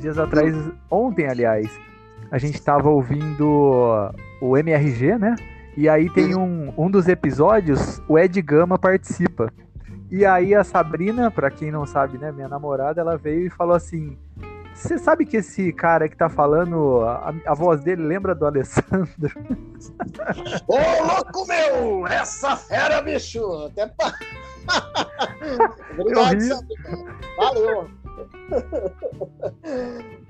esses dias atrás, ontem, aliás, a gente estava ouvindo o MRG, né? E aí tem um, um dos episódios, o Ed Gama participa. E aí a Sabrina, para quem não sabe, né, minha namorada, ela veio e falou assim: você sabe que esse cara que tá falando, a, a voz dele lembra do Alessandro? Ô, louco meu! Essa fera, bicho! Até pa... Obrigado, Sabrina. Valeu!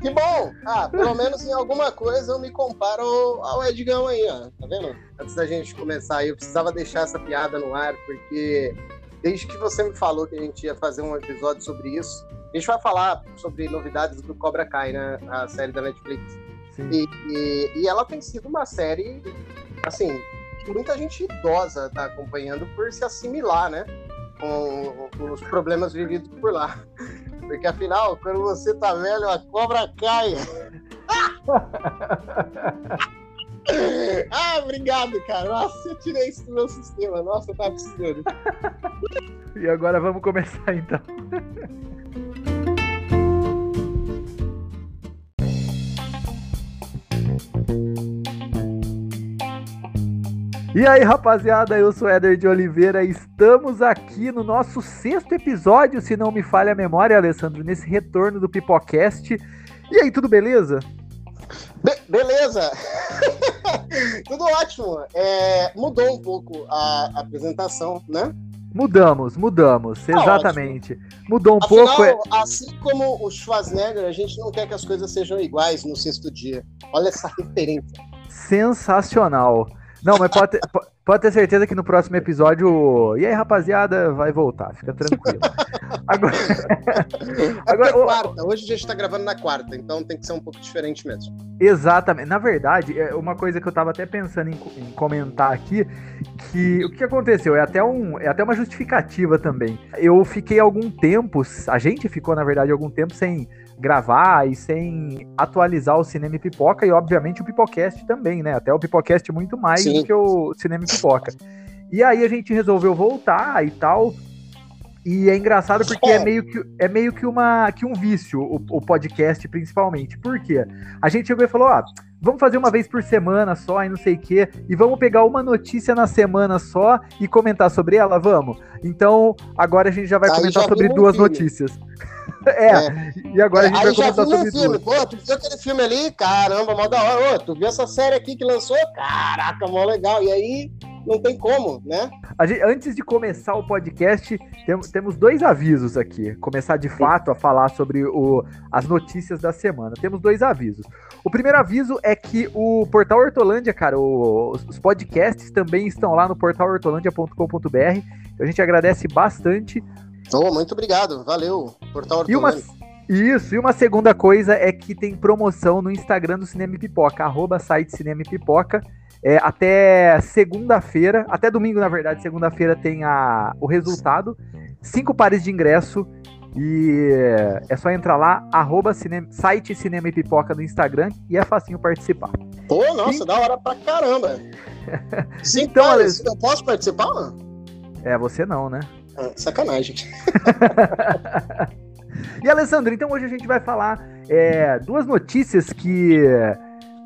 Que bom! Ah, pelo menos em alguma coisa eu me comparo ao Edgão aí, ó. Tá vendo? Antes da gente começar aí, eu precisava deixar essa piada no ar, porque desde que você me falou que a gente ia fazer um episódio sobre isso, a gente vai falar sobre novidades do Cobra Kai, né? A série da Netflix. E, e, e, ela tem sido uma série, assim, que muita gente idosa tá acompanhando por se assimilar, né? Com, com os problemas vividos por lá. Porque afinal, quando você tá velho, a cobra cai. ah, obrigado, cara. Nossa, eu tirei isso do meu sistema. Nossa, eu tava precisando. e agora vamos começar então. E aí, rapaziada, eu sou Éder de Oliveira. Estamos aqui no nosso sexto episódio, se não me falha a memória, Alessandro, nesse retorno do Pipocast. E aí, tudo beleza? Be beleza! tudo ótimo. É, mudou um pouco a, a apresentação, né? Mudamos, mudamos, tá exatamente. Ótimo. Mudou um Afinal, pouco. É... Assim como o Schwarzenegger, a gente não quer que as coisas sejam iguais no sexto dia. Olha essa referência. Sensacional. Não, mas pode ter, pode ter certeza que no próximo episódio. E aí, rapaziada, vai voltar, fica tranquilo. Agora. É agora é quarta. Hoje a gente tá gravando na quarta, então tem que ser um pouco diferente mesmo. Exatamente. Na verdade, é uma coisa que eu tava até pensando em, em comentar aqui, que o que aconteceu? É até, um, é até uma justificativa também. Eu fiquei algum tempo, a gente ficou, na verdade, algum tempo sem gravar e sem atualizar o Cinema e Pipoca e, obviamente, o Pipocast também, né? Até o Pipocast muito mais Sim. do que o Cinema e Pipoca. E aí a gente resolveu voltar e tal. E é engraçado porque é, é meio que, é meio que, uma, que um vício, o, o podcast principalmente. Por quê? A gente chegou e falou, ah, vamos fazer uma vez por semana só e não sei o quê, e vamos pegar uma notícia na semana só e comentar sobre ela, vamos? Então, agora a gente já vai Aí comentar já sobre duas notícias. É, é, e agora a gente vai comentar sobre um filme. Pô, tu viu aquele filme ali? Caramba, mó da hora. Ô, tu viu essa série aqui que lançou? Caraca, mó legal. E aí, não tem como, né? Gente, antes de começar o podcast, tem, temos dois avisos aqui. Começar de fato a falar sobre o, as notícias da semana. Temos dois avisos. O primeiro aviso é que o Portal Hortolândia, cara, o, os podcasts também estão lá no portalhortolândia.com.br. A gente agradece bastante Oh, muito obrigado, valeu. Portal e uma, Isso, e uma segunda coisa é que tem promoção no Instagram do Cinema e Pipoca, arroba site Cinema e Pipoca. É, até segunda-feira, até domingo, na verdade, segunda-feira tem a, o resultado. Cinco pares de ingresso. E é só entrar lá, arroba cinema, site Cinema e Pipoca no Instagram e é facinho participar. Pô, nossa, da hora pra caramba. Cinco então, pares, eu posso participar? É, você não, né? Ah, sacanagem. e Alessandro, então hoje a gente vai falar é, duas notícias que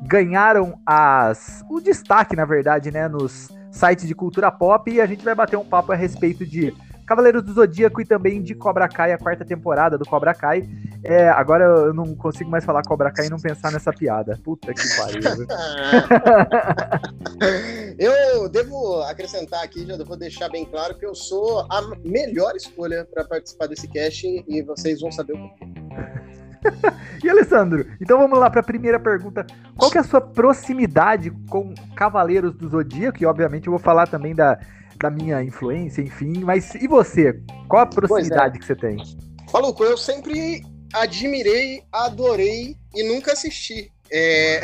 ganharam as o destaque, na verdade, né, nos sites de cultura pop e a gente vai bater um papo a respeito de Cavaleiros do Zodíaco e também de Cobra Kai, a quarta temporada do Cobra Kai. É, agora eu não consigo mais falar Cobra Kai e não pensar nessa piada. Puta que pariu. eu devo acrescentar aqui, já vou deixar bem claro que eu sou a melhor escolha para participar desse cast e vocês vão saber o porquê. e Alessandro, então vamos lá para a primeira pergunta. Qual que é a sua proximidade com Cavaleiros do Zodíaco? E obviamente eu vou falar também da da minha influência, enfim. Mas e você? Qual a proximidade é. que você tem? Maluco, eu sempre admirei, adorei e nunca assisti. É...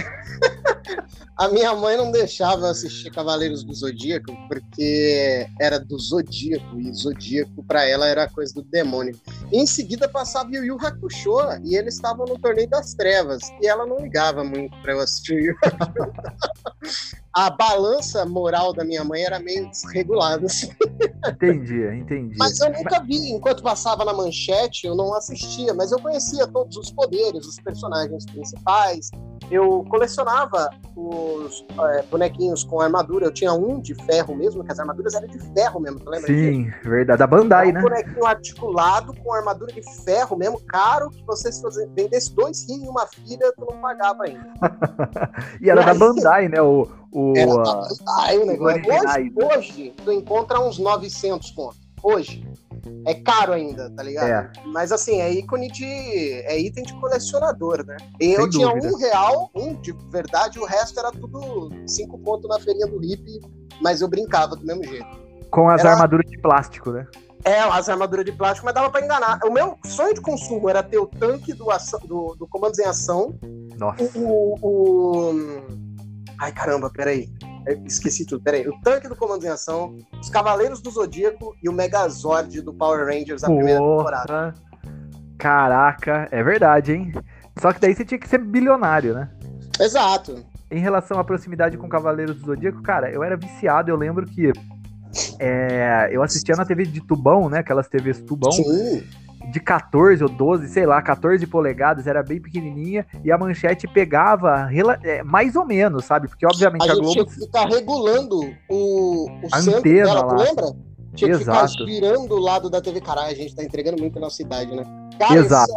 a minha mãe não deixava assistir Cavaleiros do Zodíaco porque era do Zodíaco e Zodíaco para ela era coisa do demônio. E em seguida passava o Yu Hakusho e eles estavam no Torneio das Trevas e ela não ligava muito para eu assistir o Yu Hakusho. a balança moral da minha mãe era meio desregulada. Assim. Entendi, entendi. Mas eu nunca vi, enquanto passava na manchete, eu não assistia, mas eu conhecia todos os poderes, os personagens principais. Eu colecionava os é, bonequinhos com armadura. Eu tinha um de ferro mesmo, que as armaduras eram de ferro mesmo, tu lembra? Sim, disso? verdade. Da Bandai, um né? Um bonequinho articulado com armadura de ferro mesmo, caro, que você se vendesse dois rios e uma filha, tu não pagava ainda. e era e da Bandai, né? O, o, era da Bandai o negócio. Hoje, hoje, tu encontra uns 900 contos. Hoje é caro ainda, tá ligado? É. Mas assim, é ícone de. É item de colecionador, né? E eu tinha um real, um de verdade, o resto era tudo cinco pontos na feirinha do hippie, mas eu brincava do mesmo jeito. Com as era... armaduras de plástico, né? É, as armaduras de plástico, mas dava pra enganar. O meu sonho de consumo era ter o tanque do, ação, do, do Comandos em Ação. Nossa. O, o... Ai, caramba, peraí. Esqueci tudo, peraí. O tanque do Comando em Ação, os Cavaleiros do Zodíaco e o Megazord do Power Rangers, a Porra. primeira temporada. Caraca, é verdade, hein? Só que daí você tinha que ser bilionário, né? Exato. Em relação à proximidade com Cavaleiros do Zodíaco, cara, eu era viciado, eu lembro que é, eu assistia na TV de tubão, né? Aquelas TVs tubão. Sim de 14 ou 12, sei lá, 14 polegadas, era bem pequenininha, e a manchete pegava é, mais ou menos, sabe? Porque, obviamente, a, a Globo... tinha que ficar regulando o, o a centro dela, tu lembra? Tinha que Exato. ficar girando o lado da TV. Caralho, a gente tá entregando muito a nossa idade, né? Cara, Exato.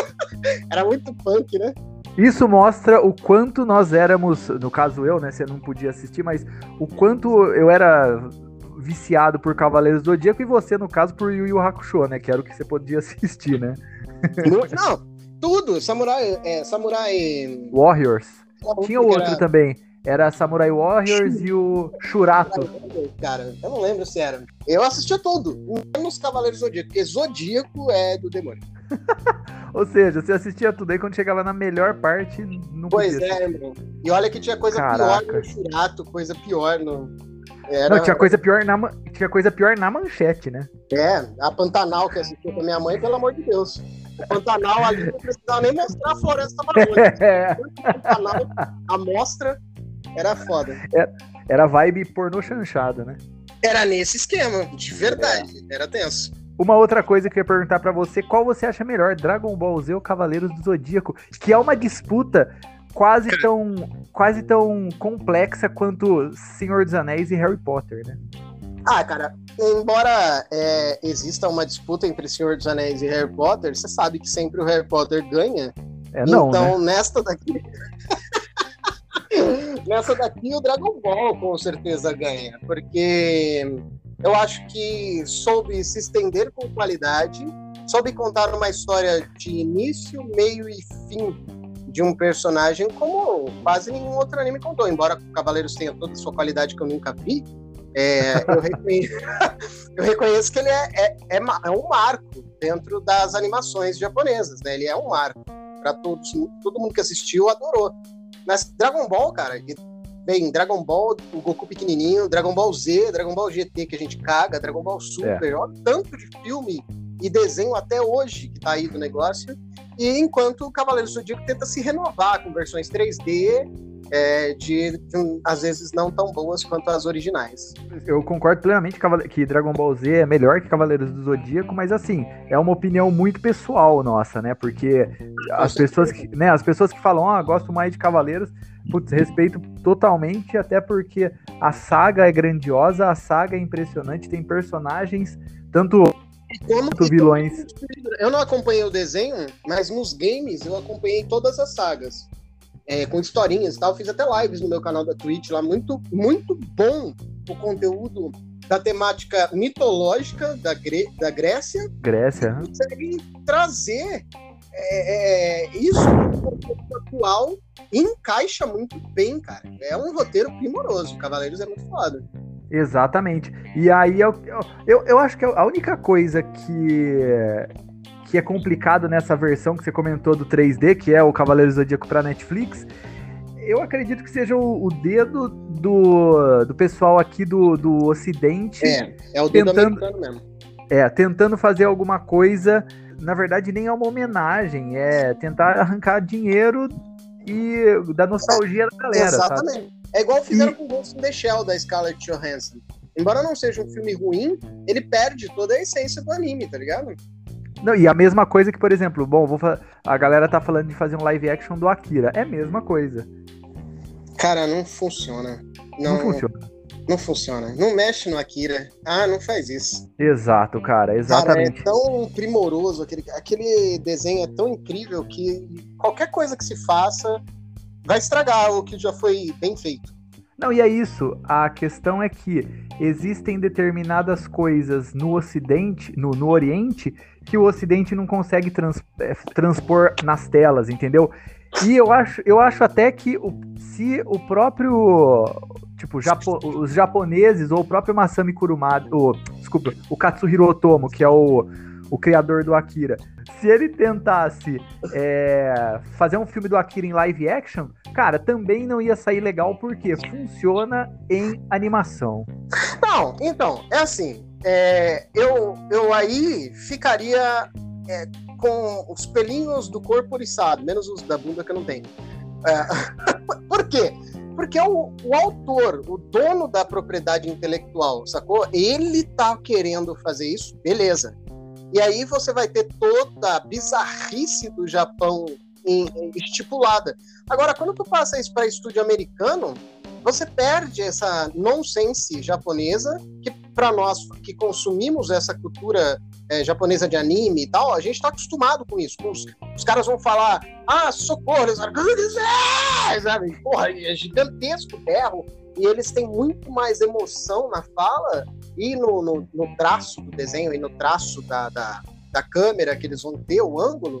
era muito punk, né? Isso mostra o quanto nós éramos, no caso eu, né? Você não podia assistir, mas o quanto eu era viciado por Cavaleiros do Zodíaco e você, no caso, por Yu Yu Hakusho, né? Que era o que você podia assistir, né? Não, tudo. Samurai. É, Samurai. Warriors. Tinha outro era... também. Era Samurai Warriors e o Shurato. Cara, eu não lembro se era. Eu assistia tudo, menos Cavaleiros do Zodíaco, porque Zodíaco é do demônio. Ou seja, você assistia tudo aí quando chegava na melhor parte, não Pois é, meu. E olha que tinha coisa Caraca. pior no Shurato, coisa pior no, era... Não, tinha coisa, pior na, tinha coisa pior na manchete, né? É, a Pantanal que assistiu com a minha mãe, pelo amor de Deus. A Pantanal ali não precisava nem mostrar a floresta maravilhosa. É. Pantanal, a mostra era foda. Era, era vibe pornô chanchada, né? Era nesse esquema, de verdade. É. Era tenso. Uma outra coisa que eu ia perguntar para você, qual você acha melhor, Dragon Ball Z ou Cavaleiros do Zodíaco? Que é uma disputa quase tão, quase tão complexa quanto Senhor dos Anéis e Harry Potter, né? Ah, cara, embora é, exista uma disputa entre Senhor dos Anéis e Harry Potter, você sabe que sempre o Harry Potter ganha. É, não, então, né? nesta daqui. nessa daqui, o Dragon Ball com certeza ganha, porque eu acho que soube se estender com qualidade, soube contar uma história de início, meio e fim de um personagem como quase nenhum outro anime contou. Embora Cavaleiros tenha toda a sua qualidade que eu nunca vi, é, eu, reconheço, eu, reconheço, que ele é, é, é, é, um marco dentro das animações japonesas, né? Ele é um marco. Para todos, todo mundo que assistiu adorou. Mas Dragon Ball, cara, bem, Dragon Ball, o Goku pequenininho, Dragon Ball Z, Dragon Ball GT que a gente caga, Dragon Ball Super, é. olha tanto de filme e desenho até hoje que tá aí do negócio. E enquanto o Cavaleiro Zodíaco tenta se renovar com versões 3D, é, de, de, às vezes não tão boas quanto as originais. Eu concordo plenamente que Dragon Ball Z é melhor que Cavaleiros do Zodíaco, mas assim, é uma opinião muito pessoal nossa, né? Porque as pessoas que, né, as pessoas que falam, ah, gosto mais de Cavaleiros, putz, respeito totalmente, até porque a saga é grandiosa, a saga é impressionante, tem personagens, tanto como vilões. Eu não acompanhei o desenho, mas nos games eu acompanhei todas as sagas. É, com historinhas e tal. Fiz até lives no meu canal da Twitch lá. Muito, muito bom o conteúdo da temática mitológica da, Gre da Grécia. Grécia. Consegue trazer é, é, isso no atual encaixa muito bem, cara. É um roteiro primoroso. Cavaleiros é muito foda. Exatamente. E aí eu, eu, eu acho que a única coisa que, que é complicado nessa versão que você comentou do 3D, que é o Cavaleiro Zodíaco para Netflix, eu acredito que seja o, o, dedo do, do pessoal aqui do, do Ocidente. É, é o dedo tentando, americano mesmo. É, tentando fazer alguma coisa. Na verdade, nem é uma homenagem, é tentar arrancar dinheiro e da nostalgia da galera. Exatamente. Sabe? É igual fizeram e... com Ghost in the Shell da Scarlett Johansson. Embora não seja um filme ruim, ele perde toda a essência do anime, tá ligado? Não, e a mesma coisa que, por exemplo, bom, vou a galera tá falando de fazer um live action do Akira. É a mesma coisa. Cara, não funciona. Não, não funciona. Não funciona. Não mexe no Akira. Ah, não faz isso. Exato, cara, exatamente. Cara, é tão primoroso, aquele, aquele desenho é tão incrível que qualquer coisa que se faça vai estragar o que já foi bem feito. Não, e é isso. A questão é que existem determinadas coisas no Ocidente, no, no Oriente, que o Ocidente não consegue trans, é, transpor nas telas, entendeu? E eu acho, eu acho até que o, se o próprio tipo, Japo, os japoneses ou o próprio Masami Kurumada, o, desculpa, o Katsuhiro Otomo, que é o, o criador do Akira, se ele tentasse é, fazer um filme do Akira em live action, cara, também não ia sair legal porque funciona em animação. Não, então, é assim, é, eu, eu aí ficaria é, com os pelinhos do corpo oriçado, menos os da bunda que eu não tenho. É, por quê? Porque o, o autor, o dono da propriedade intelectual, sacou? Ele tá querendo fazer isso, beleza. E aí você vai ter toda a bizarrice do Japão em, em, estipulada. Agora, quando tu passa isso para estúdio americano, você perde essa nonsense japonesa que para nós que consumimos essa cultura é, japonesa de anime e tal, a gente está acostumado com isso. Os, os, caras vão falar, ah, socorro, eles sabe? Porra, é gigantesco o berro, e eles têm muito mais emoção na fala e no, no, no traço do desenho e no traço da, da, da câmera que eles vão ter, o ângulo.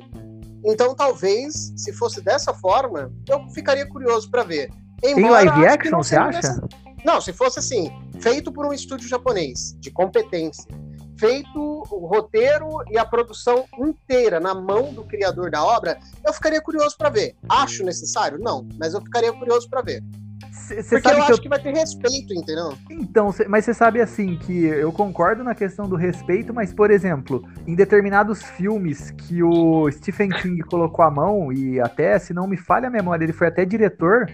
Então, talvez, se fosse dessa forma, eu ficaria curioso para ver. Embora, Tem live action, você acha? Não, se fosse assim, feito por um estúdio japonês, de competência, feito o roteiro e a produção inteira na mão do criador da obra, eu ficaria curioso para ver. Acho necessário? Não, mas eu ficaria curioso para ver. Cê, cê Porque eu acho eu... que vai ter respeito, entendeu? Então, cê, mas você sabe assim que eu concordo na questão do respeito, mas, por exemplo, em determinados filmes que o Stephen King colocou a mão, e até, se não me falha a memória, ele foi até diretor,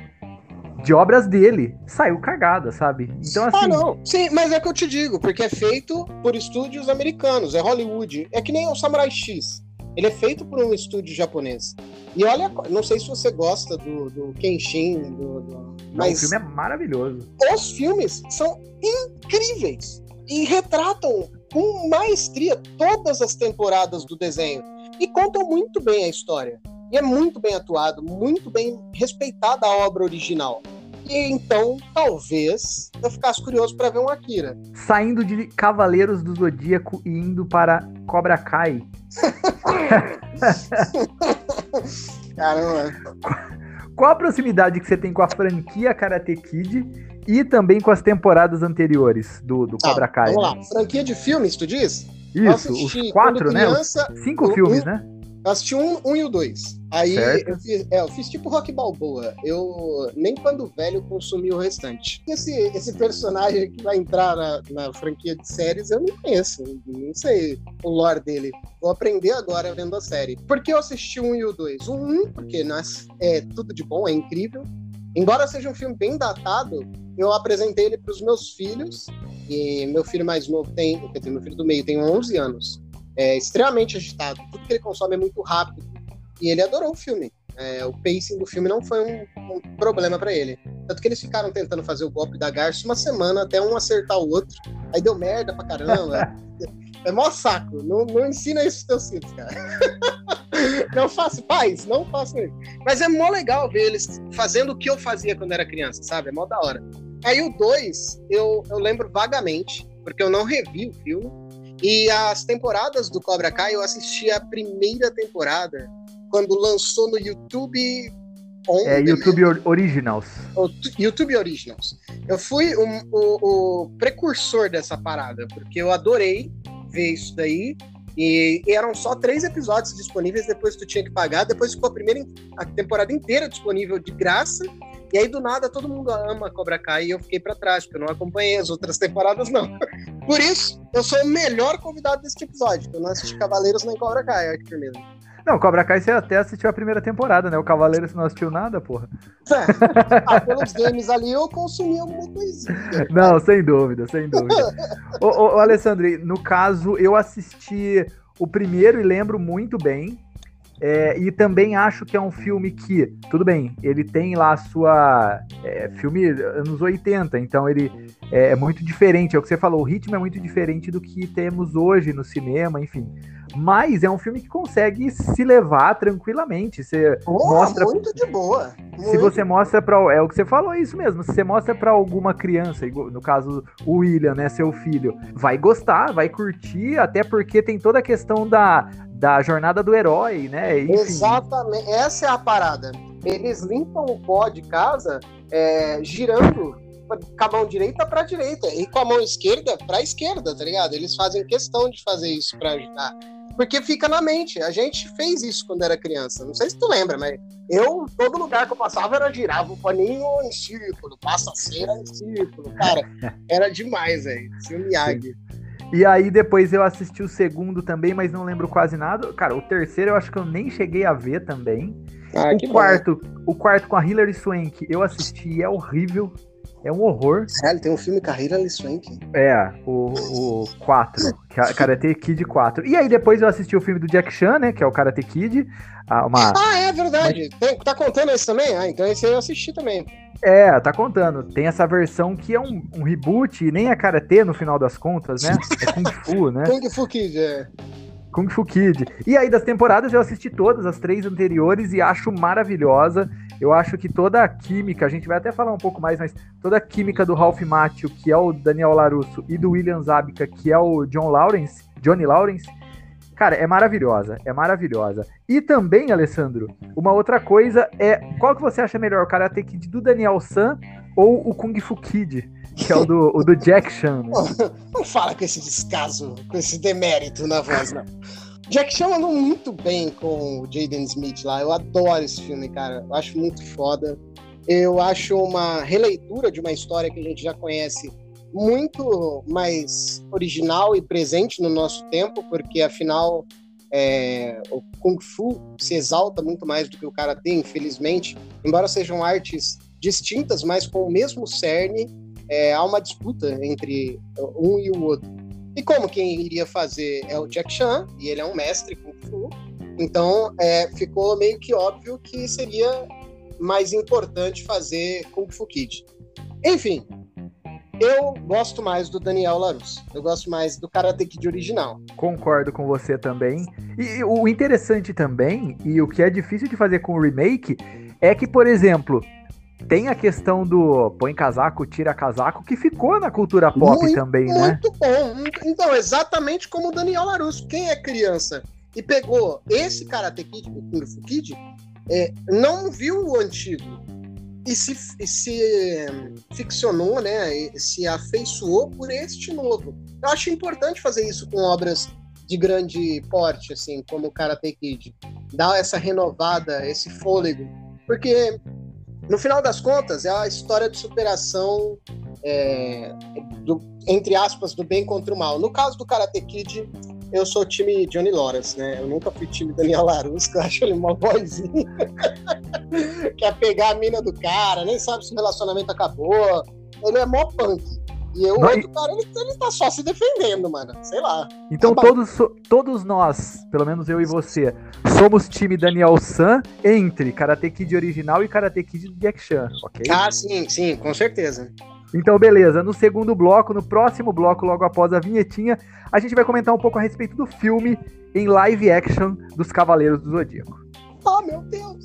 de obras dele. Saiu cagada, sabe? Então, ah, assim. Ah, não. Sim, mas é que eu te digo, porque é feito por estúdios americanos, é Hollywood. É que nem o Samurai X. Ele é feito por um estúdio japonês. E olha, não sei se você gosta do, do Kenshin, do, do... mas. Não, o filme é maravilhoso. Os filmes são incríveis e retratam com maestria todas as temporadas do desenho e contam muito bem a história. E é muito bem atuado, muito bem respeitada a obra original. E então, talvez, eu ficasse curioso para ver um Akira. Saindo de Cavaleiros do Zodíaco e indo para Cobra Kai. Caramba. Qual a proximidade que você tem com a franquia Karate Kid e também com as temporadas anteriores do, do Cobra Kai? Vamos lá, franquia de filmes, tu diz? Isso, os quatro, né? Criança, Cinco filmes, um, né? Eu assisti um, um e o dois. Aí eu fiz, é, eu fiz, tipo Rock Balboa. Eu nem quando velho consumi o restante. Esse, esse personagem que vai entrar na, na franquia de séries eu não conheço. Não sei o lore dele. Vou aprender agora vendo a série. Por que eu assisti um e o dois? Um, um porque nas, é tudo de bom, é incrível. Embora seja um filme bem datado, eu apresentei ele para os meus filhos. E meu filho mais novo tem, quer dizer, meu filho do meio tem 11 anos é extremamente agitado. Tudo que ele consome é muito rápido. E ele adorou o filme. É, o pacing do filme não foi um, um problema para ele. Tanto que eles ficaram tentando fazer o golpe da garça uma semana até um acertar o outro. Aí deu merda pra caramba. é mó saco. Não, não ensina isso aos teus filhos, cara. não faça, pais, não façam isso. Mas é mó legal ver eles fazendo o que eu fazia quando era criança, sabe? É mó da hora. Aí o 2, eu, eu lembro vagamente, porque eu não revi o filme. E as temporadas do Cobra Kai, eu assisti a primeira temporada quando lançou no YouTube. On é, YouTube Originals. O YouTube Originals. Eu fui um, o, o precursor dessa parada, porque eu adorei ver isso daí. E, e, eram só três episódios disponíveis, depois tu tinha que pagar. Depois ficou a primeira a temporada inteira disponível de graça. E aí, do nada, todo mundo ama Cobra Kai e eu fiquei para trás, porque eu não acompanhei as outras temporadas, não. Por isso, eu sou o melhor convidado desse episódio, eu não assisti Cavaleiros nem Cobra Ai, que firmeza. Não, Cobra Kai você até assistiu a primeira temporada, né? O Cavaleiro você não assistiu nada, porra. É. Ah, pelos games ali eu consumi alguma coisinha. Não, sem dúvida, sem dúvida. ô, ô, ô, Alessandro, no caso, eu assisti o primeiro e lembro muito bem. É, e também acho que é um filme que, tudo bem, ele tem lá a sua. É, filme anos 80, então ele é, é, muito diferente, é o que você falou, o ritmo é muito diferente do que temos hoje no cinema, enfim. Mas é um filme que consegue se levar tranquilamente. Você oh, mostra muito de boa. Muito. Se você mostra para é o que você falou, é isso mesmo. Se você mostra para alguma criança, no caso o William, né, seu filho, vai gostar, vai curtir, até porque tem toda a questão da da jornada do herói, né? Enfim. Exatamente, essa é a parada. Eles limpam o pó de casa é, girando com a mão direita para direita e com a mão esquerda para esquerda, tá ligado? Eles fazem questão de fazer isso para ajudar. Porque fica na mente. A gente fez isso quando era criança. Não sei se tu lembra, mas eu, todo lugar que eu passava, era girava o paninho em círculo, passa cera em círculo. Cara, era demais, velho. Seu Miyagi. E aí depois eu assisti o segundo também, mas não lembro quase nada. Cara, o terceiro eu acho que eu nem cheguei a ver também. Ah, o quarto, bom. o quarto com a Hilary Swank, eu assisti, é horrível. É um horror. Sério, tem um filme com a Hilary Swank? É, o, o 4, que é Karate Kid 4. E aí depois eu assisti o filme do Jack Chan, né, que é o Karate Kid. Uma... Ah, é verdade. Tem, tá contando esse também? Ah, então esse aí eu assisti também. É, tá contando. Tem essa versão que é um, um reboot, e nem é karatê no final das contas, né? É Kung Fu, né? Kung Fu Kid, é. Kung Fu Kid. E aí, das temporadas, eu assisti todas, as três anteriores, e acho maravilhosa. Eu acho que toda a química, a gente vai até falar um pouco mais, mas toda a química do Ralph Macchio, que é o Daniel Larusso, e do William Zabka, que é o John Lawrence, Johnny Lawrence, Cara, é maravilhosa, é maravilhosa. E também, Alessandro, uma outra coisa é, qual que você acha melhor, o Karate Kid do Daniel San ou o Kung Fu Kid, que é o do, o do Jack Chan? Né? Não fala com esse descaso, com esse demérito na voz, não. Jack Chan andou muito bem com o Jaden Smith lá. Eu adoro esse filme, cara. Eu acho muito foda. Eu acho uma releitura de uma história que a gente já conhece muito mais original e presente no nosso tempo, porque afinal é, o Kung Fu se exalta muito mais do que o Karatê, infelizmente. Embora sejam artes distintas, mas com o mesmo cerne, é, há uma disputa entre um e o outro. E como quem iria fazer é o Jack Chan, e ele é um mestre Kung Fu, então é, ficou meio que óbvio que seria mais importante fazer Kung Fu Kid. Enfim, eu gosto mais do Daniel Larus. Eu gosto mais do Karate Kid original. Concordo com você também. E, e o interessante também, e o que é difícil de fazer com o remake, é que, por exemplo, tem a questão do põe casaco, tira casaco, que ficou na cultura pop muito, também, né? Muito bom. Então, exatamente como o Daniel Larusso. Quem é criança e pegou esse Karate Kid, o Kung Fu Kid, é, não viu o antigo e se, e se ficcionou, né, se afeiçoou por este novo. Eu acho importante fazer isso com obras de grande porte, assim, como o Karate Kid. Dar essa renovada, esse fôlego. Porque, no final das contas, é a história de superação, é, do, entre aspas, do bem contra o mal. No caso do Karate Kid, eu sou time Johnny Lawrence, né? Eu nunca fui time Daniel Larus, que eu acho ele uma vozinha. Quer pegar a mina do cara, nem sabe se o relacionamento acabou. Ele é mó punk. E o outro cara, ele, ele tá só se defendendo, mano. Sei lá. Então tá todos, todos nós, pelo menos eu e você, somos time Daniel San entre Karate Kid original e Karate Kid Jack Chan, ok? Ah, sim, sim, com certeza. Então, beleza. No segundo bloco, no próximo bloco, logo após a vinhetinha, a gente vai comentar um pouco a respeito do filme em live action dos Cavaleiros do Zodíaco. Oh, meu Deus!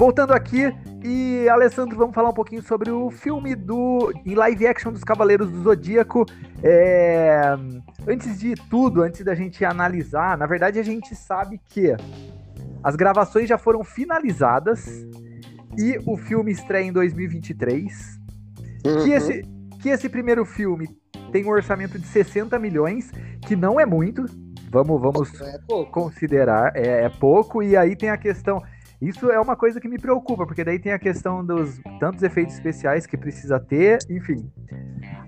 Voltando aqui, e Alessandro, vamos falar um pouquinho sobre o filme do em live action dos Cavaleiros do Zodíaco. É, antes de tudo, antes da gente analisar, na verdade a gente sabe que as gravações já foram finalizadas e o filme estreia em 2023. Uhum. Que, esse, que esse primeiro filme tem um orçamento de 60 milhões, que não é muito, Vamos, vamos é considerar. É, é pouco, e aí tem a questão. Isso é uma coisa que me preocupa, porque daí tem a questão dos tantos efeitos especiais que precisa ter, enfim.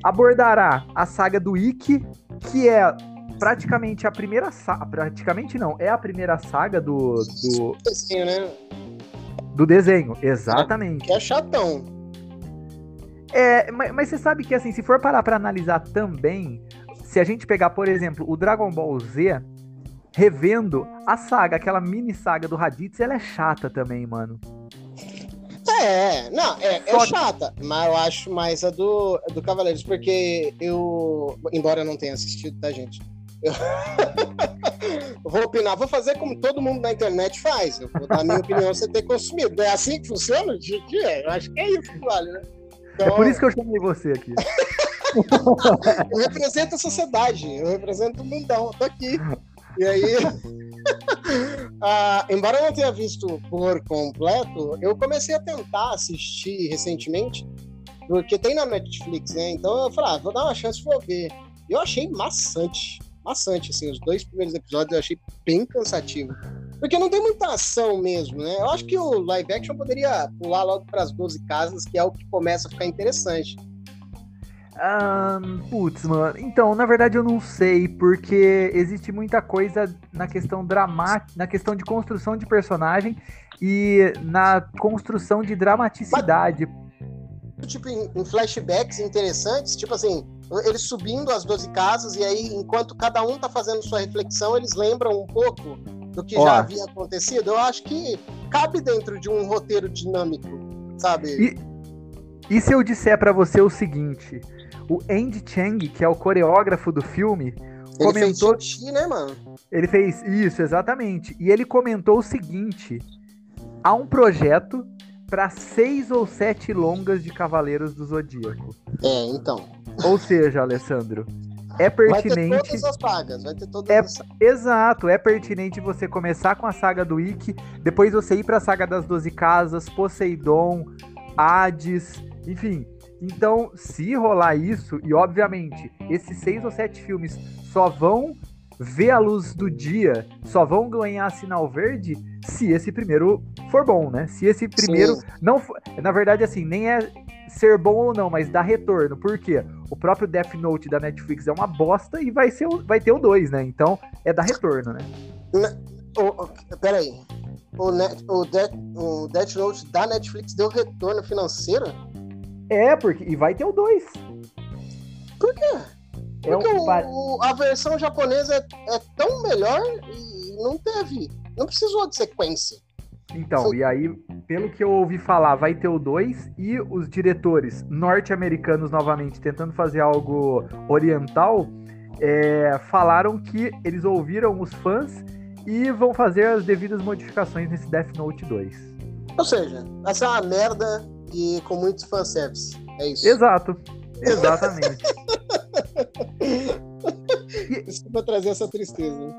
Abordará a saga do Ikki, que é praticamente a primeira saga. Praticamente não, é a primeira saga do. Do desenho, né? Do desenho, exatamente. É, é chatão. É, mas, mas, você sabe que assim, se for parar pra analisar também, se a gente pegar, por exemplo, o Dragon Ball Z, revendo a saga, aquela mini saga do Raditz, ela é chata também, mano. É, não, é, é chata, mas eu acho mais a do, do Cavaleiros, porque eu, embora eu não tenha assistido, tá, gente? Eu... vou opinar, vou fazer como todo mundo na internet faz. Eu vou dar a minha opinião sem ter consumido. É assim que funciona? Eu acho que é isso que vale, né? Então... É por isso que eu chamei você aqui. eu represento a sociedade, eu represento o mundão, eu tô aqui. E aí, embora eu não tenha visto por completo, eu comecei a tentar assistir recentemente, porque tem na Netflix, né? Então eu falei, ah, vou dar uma chance, vou ver. Eu achei maçante, maçante, assim, os dois primeiros episódios eu achei bem cansativo. Porque não tem muita ação mesmo, né? Eu acho que o live action poderia pular logo para as 12 casas, que é o que começa a ficar interessante. Um, putz, mano. Então, na verdade, eu não sei, porque existe muita coisa na questão dramática, na questão de construção de personagem e na construção de dramaticidade. Mas, tipo, em, em, flashbacks interessantes, tipo assim, eles subindo as 12 casas e aí, enquanto cada um tá fazendo sua reflexão, eles lembram um pouco do que Ó, já havia acontecido. Eu acho que cabe dentro de um roteiro dinâmico, sabe? E, e se eu disser para você o seguinte? O Andy Chang, que é o coreógrafo do filme, ele comentou. Fez xixi, né, mano? Ele fez isso, exatamente. E ele comentou o seguinte: há um projeto para seis ou sete longas de Cavaleiros do Zodíaco. É, então. Ou seja, Alessandro, é pertinente. Vai ter todas as sagas, vai ter todas é, as Exato, é pertinente você começar com a saga do Ikki, depois você ir para a saga das Doze Casas, Poseidon, Hades, enfim, então, se rolar isso, e obviamente esses seis ou sete filmes só vão ver a luz do dia, só vão ganhar sinal verde se esse primeiro for bom, né? Se esse primeiro Sim. não for, na verdade assim, nem é ser bom ou não, mas dá retorno. Por quê? O próprio Death Note da Netflix é uma bosta e vai ser vai ter o 2, né? Então, é dar retorno, né? O, peraí. O, Net, o, Death, o Death Note da Netflix deu retorno financeiro? É, porque. E vai ter o 2. Por quê? É porque um... o, a versão japonesa é, é, tão melhor e não teve. Não precisou de sequência. Então, Foi... e aí, pelo que eu ouvi falar, vai ter o 2 e os diretores norte-americanos novamente tentando fazer algo oriental é, falaram que eles ouviram os fãs e vão fazer as devidas modificações nesse Death Note 2. Ou seja, essa é uma merda e com muito fanservice. É isso. Exato. Exatamente. Desculpa trazer essa tristeza.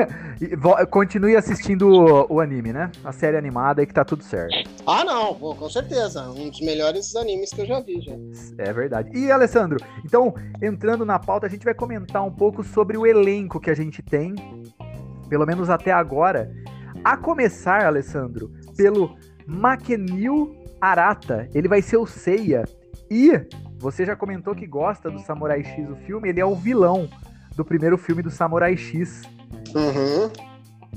Continue assistindo o, o, anime, né? A série animada aí que tá tudo certo. Ah, não, pô, com certeza. Um dos melhores animes que eu já vi, já. É verdade. E, Alessandro, então, entrando na pauta, a gente vai comentar um pouco sobre o elenco que a gente tem, pelo menos até agora. A começar, Alessandro, pelo Makenil Arata, ele vai ser o Seiya. E você já comentou que gosta do Samurai X, o filme, ele é o vilão do primeiro filme do Samurai X. Uhum.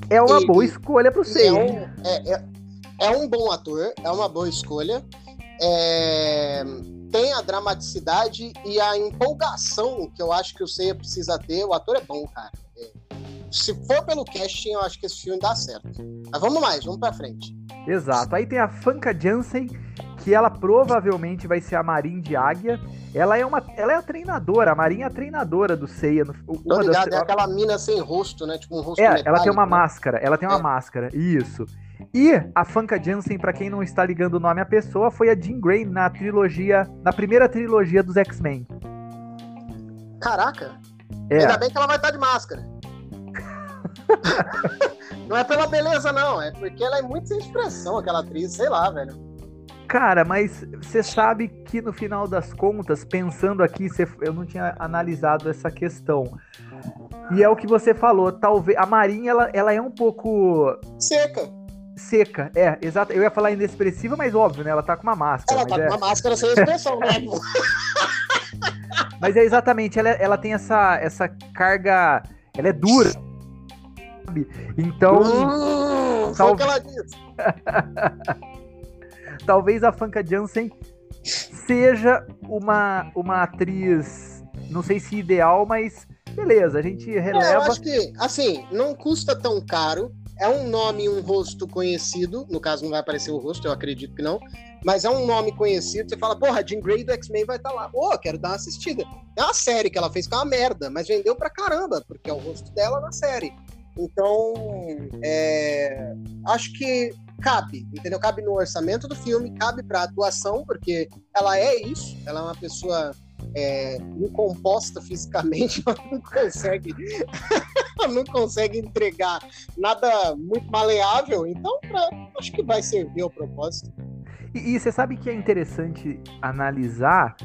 É uma e, boa escolha pro Seiya. É um, é, é, é um, bom ator, é uma boa escolha. É, tem a dramaticidade e a empolgação que eu acho que o Seiya precisa ter. O ator é bom, cara. É, se for pelo casting, eu acho que esse filme dá certo. Mas vamos mais, vamos pra frente. Exato. Aí tem a Fanka Jansen, que ela provavelmente vai ser a Marin de Águia. Ela é uma, ela é a treinadora, a Marin é a treinadora do Seiya. No, uma ligado, das... é aquela mina sem rosto, né? Tipo um rosto É, ela tem uma né? máscara, ela tem uma é. máscara, isso. E a Fanka Jansen, para quem não está ligando o nome à pessoa, foi a Jean Grey na trilogia, na primeira trilogia dos X-Men. Caraca! É. Ainda bem que ela vai estar de máscara. não é pela beleza, não. É porque ela é muito sem expressão, aquela atriz, sei lá, velho. Cara, mas você sabe que no final das contas, pensando aqui, eu não tinha analisado essa questão. E é o que você falou, talvez. A Marinha, ela, ela é um pouco. Seca. Seca, é, exato. Eu ia falar inexpressiva, mas óbvio, né? Ela tá com uma máscara. Ela tá é... com uma máscara sem expressão, né? mas é exatamente, ela, ela tem essa, essa carga. Ela é dura. Sabe? Então. Hum, tal... que ela disse. Talvez a Fanka Jansen seja uma, uma atriz, não sei se ideal, mas beleza, a gente releva. É, eu acho que, assim, não custa tão caro. É um nome e um rosto conhecido. No caso, não vai aparecer o rosto, eu acredito que não. Mas é um nome conhecido. Você fala, porra, Jean Grey do X-Men vai estar tá lá. Pô, quero dar uma assistida. É uma série que ela fez que é uma merda, mas vendeu pra caramba, porque é o rosto dela na série. Então, é, acho que cabe, entendeu? Cabe no orçamento do filme, cabe pra atuação, porque ela é isso, ela é uma pessoa é, incomposta fisicamente, ela não consegue, não consegue entregar nada muito maleável, então pra, acho que vai servir ao propósito. E, e, você sabe que é interessante analisar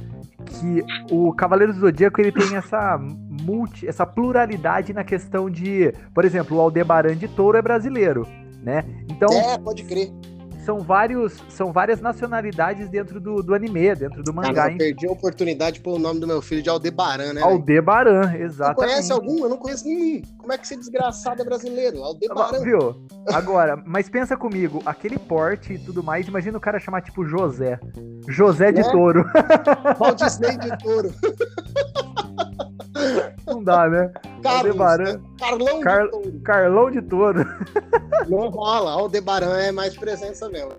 que o Cavaleiro do Zodíaco ele tem essa multi, essa pluralidade na questão de, por exemplo, o Aldebaran de Touro é brasileiro, né? Então, é, pode crer são, vários, são várias nacionalidades dentro do, do anime, dentro do mangá. Cara, eu perdi a oportunidade de pôr o nome do meu filho de Aldebaran, né? Aldebaran. Você conhece algum? Eu não conheço nenhum. Como é que esse desgraçado é brasileiro? Aldebaran. Viu? Agora, mas pensa comigo, aquele porte e tudo mais, imagina o cara chamar tipo José. José de é? Touro. Walt Disney de Touro. Não dá, né? Carlos, Aldebaran. Né? Carlão Car... de Touro. Carlão de Touro. Não rola, Aldebaran é mais presença mesmo.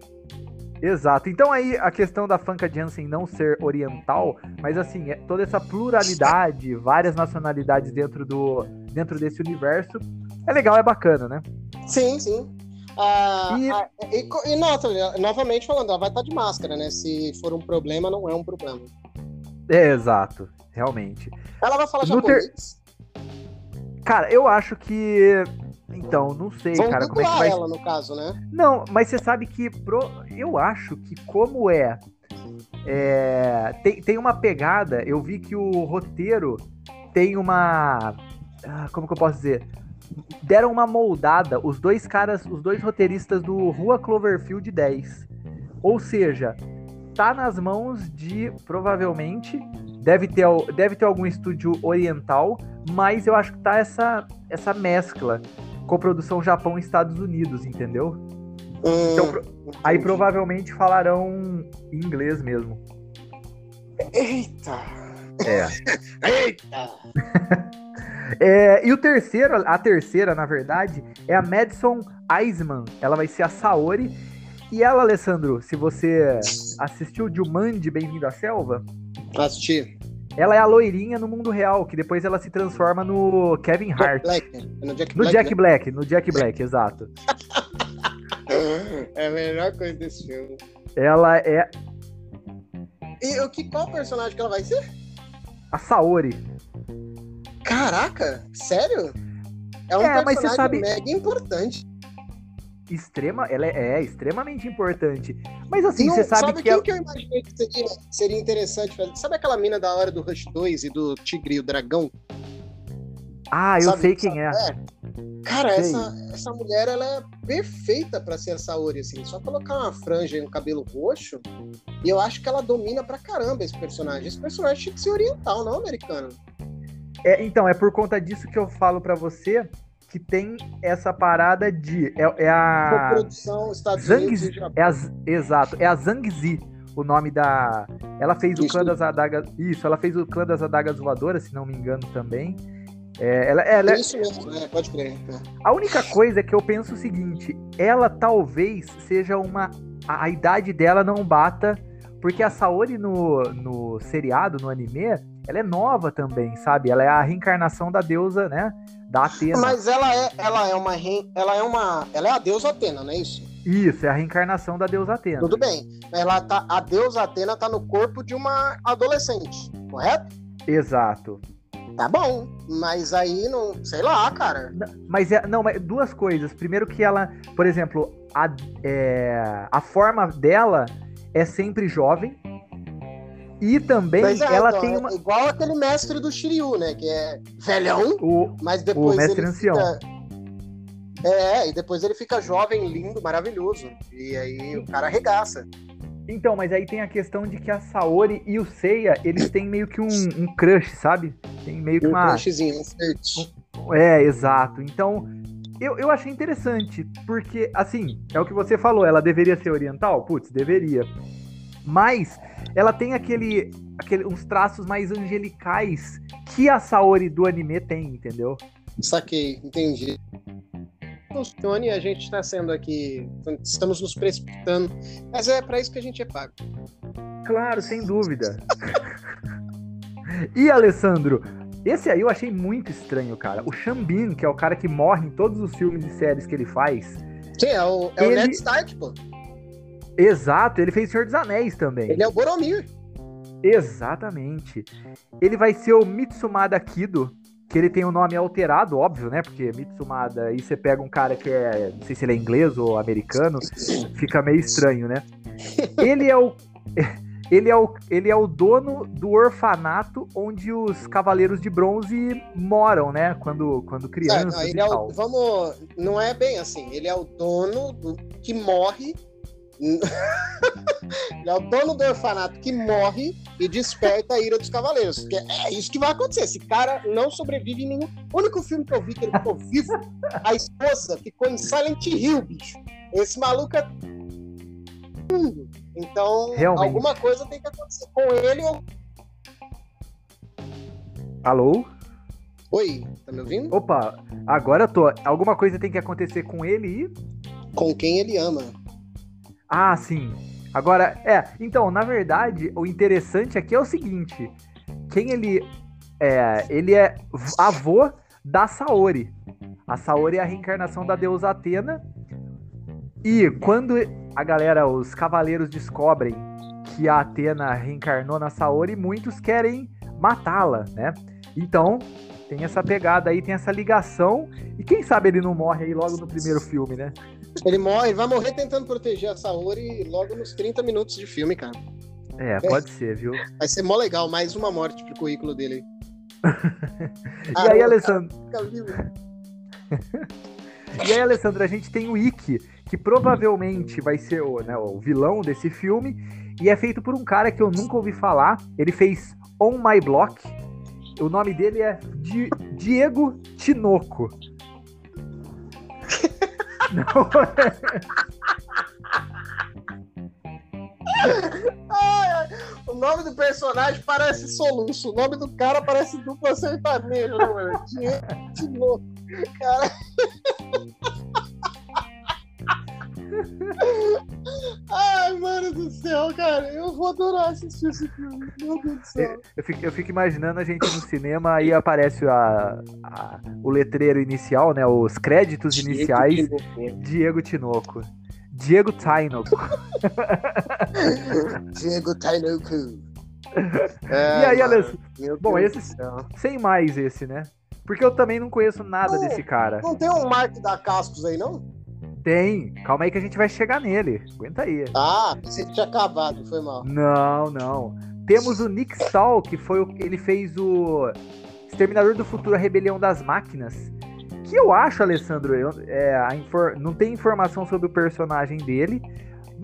Exato. Então aí a questão da Funka Jansen não ser oriental, mas assim, é toda essa pluralidade, várias nacionalidades dentro do dentro desse universo, é legal, é bacana, né? Sim, sim. Ah, e... Ah, e, e nota, novamente falando, ela vai estar de máscara, né? Se for um problema, não é um problema. É, exato, realmente. Ela vai falar no japonês? Ter... Cara, eu acho que. Então, não sei, Vão cara. Como é que vai... ela, no caso, né? Não, mas você sabe que. Pro... Eu acho que, como é. é... Tem, tem uma pegada. Eu vi que o roteiro tem uma. Ah, como que eu posso dizer? Deram uma moldada os dois caras, os dois roteiristas do Rua Cloverfield 10. Ou seja, tá nas mãos de provavelmente deve ter, deve ter algum estúdio oriental, mas eu acho que tá essa, essa mescla com produção Japão e Estados Unidos, entendeu? Hum, então, aí provavelmente falarão em inglês mesmo. Eita! É. Eita! é, e o terceiro, a terceira, na verdade, é a Madison Eisman. Ela vai ser a Saori. E ela, Alessandro, se você assistiu Jumanji Bem-vindo à Selva? Assisti. Ela é a loirinha no mundo real, que depois ela se transforma no Kevin Hart. Black, né? no Jack, no Black, Jack né? Black, no Jack Black, exato. é a melhor coisa desse filme. Ela é. E o que, qual personagem que ela vai ser? A Saori. Caraca, sério? É um é, personagem sabe... mega importante extrema, ela é, é, extremamente importante. Mas assim, você sabe, sabe que. Sabe quem é... que eu imaginei que seria, seria interessante fazer? Sabe aquela mina da hora do Rush 2 e do Tigre e o Dragão? Ah, eu sabe, sei quem é. é. Cara, essa, essa mulher ela é perfeita para ser a Saori, assim. Só colocar uma franja e um cabelo roxo. E eu acho que ela domina pra caramba esse personagem. Esse personagem tinha que ser oriental, não americano. É, então, é por conta disso que eu falo para você que tem essa parada de. É, é a. Produção Estados Zangzi, é a, Exato, é a Zangzi o nome da. Ela fez Isso. o clã das adagas. Isso, ela fez o clã das adagas voadoras, se não me engano também. É, ela, ela, é Isso mesmo, é, pode crer. É. A única coisa é que eu penso o seguinte: ela talvez seja uma. A, a idade dela não bata. Porque a Saori no, no seriado, no anime, ela é nova também, sabe? Ela é a reencarnação da deusa, né? Da Atena. Mas ela é, ela é uma ela é uma, ela é a deusa Atena, não é isso? Isso, é a reencarnação da deusa Atena. Tudo bem. Ela tá, a deusa Atena tá no corpo de uma adolescente, correto? Exato. Tá bom, mas aí não, sei lá, cara. Mas é, não, mas duas coisas. Primeiro que ela, por exemplo, a, é, a forma dela é sempre jovem. E também Mas é, ela então, tem é uma. igual aquele mestre do Shiryu, né? Que é velhão, O, mas depois mestre ele ancião. fica... É, e depois ele fica jovem, lindo, maravilhoso. E aí o cara arregaça. Então, mas aí tem a questão de que a Saori e o Seiya, eles têm meio que um, um crush, sabe? Tem meio que Um uma. crushzinho, um flerte. É, exato. Então, eu, eu achei interessante, porque, assim, é o que você falou, ela deveria ser oriental? Putz, deveria. Mas ela tem aquele, aquele uns traços mais angelicais que a Saori do anime tem, entendeu? Saquei, entendi. Funcione, a gente está sendo aqui, estamos nos precipitando, mas é para isso que a gente é pago. Claro, sem dúvida. e Alessandro, esse aí eu achei muito estranho, cara. O Xambin, que é o cara que morre em todos os filmes e séries que ele faz. Sim, é o, é o Ele- Ned Stark, pô. Exato, ele fez Senhor dos Anéis também. Ele é o Boromir. Exatamente. Ele vai ser o Mitsumada Kido, que ele tem o nome alterado, óbvio, né? Porque Mitsumada, aí você pega um cara que é, não sei se ele é inglês ou americano, fica meio estranho, né? Ele é o ele é o, ele é o dono do orfanato onde os cavaleiros de bronze moram, né? Quando, quando crianças não, ele e é o, vamos, não é bem assim. Ele é o dono do, que morre. É o dono do orfanato que morre e desperta a ira dos cavaleiros. É isso que vai acontecer. Esse cara não sobrevive em nenhum. O único filme que eu vi que ele ficou vivo, a esposa ficou em Silent Hill, bicho. Esse maluco é. Então, Realmente. alguma coisa tem que acontecer com ele ou. Alô? Oi, tá me ouvindo? Opa, agora eu tô. Alguma coisa tem que acontecer com ele e. Com quem ele ama. Ah, sim. Agora, é. Então, na verdade, o interessante aqui é o seguinte: quem ele é. Ele é avô da Saori. A Saori é a reencarnação da deusa Atena. E quando a galera, os cavaleiros descobrem que a Atena reencarnou na Saori, muitos querem matá-la, né? Então, tem essa pegada aí, tem essa ligação. E quem sabe ele não morre aí logo no primeiro filme, né? Ele morre, ele vai morrer tentando proteger a Saori logo nos 30 minutos de filme, cara. É, pode ser, viu? Vai ser mó legal, mais uma morte pro currículo dele. E aí, Alessandro? E aí, Alessandro, a gente tem o Ikki, que provavelmente vai ser o, né, o vilão desse filme, e é feito por um cara que eu nunca ouvi falar. Ele fez On My Block. O nome dele é Di- Diego Tinoco. Não, ai, o nome do personagem parece soluço, o nome do cara parece dupla sertaneja, mano? Diego de novo. Cara. Ai, mano do céu, cara, eu vou adorar assistir esse filme. Meu Deus do céu. eu, fico, eu fico imaginando a gente no cinema, aí aparece a- a- o letreiro inicial, né? Os créditos iniciais. Diego Tinoco. Diego Tinoco. Diego Tainoku. E aí, Alessandro? Bom, esse-. Sem mais esse, né? Porque eu também não conheço nada Não. desse cara. Não tem um Mark da Cascos aí, não? Tem. Calma aí que a gente vai chegar nele. Aguenta aí. Ah, que tinha acabado, foi mal. Não, não. Temos o Nick Stahl, que foi o ele fez o Exterminador do Futuro, a Rebelião das Máquinas. Que eu acho, Alessandro, eu- é, infor- não tem informação sobre o personagem dele,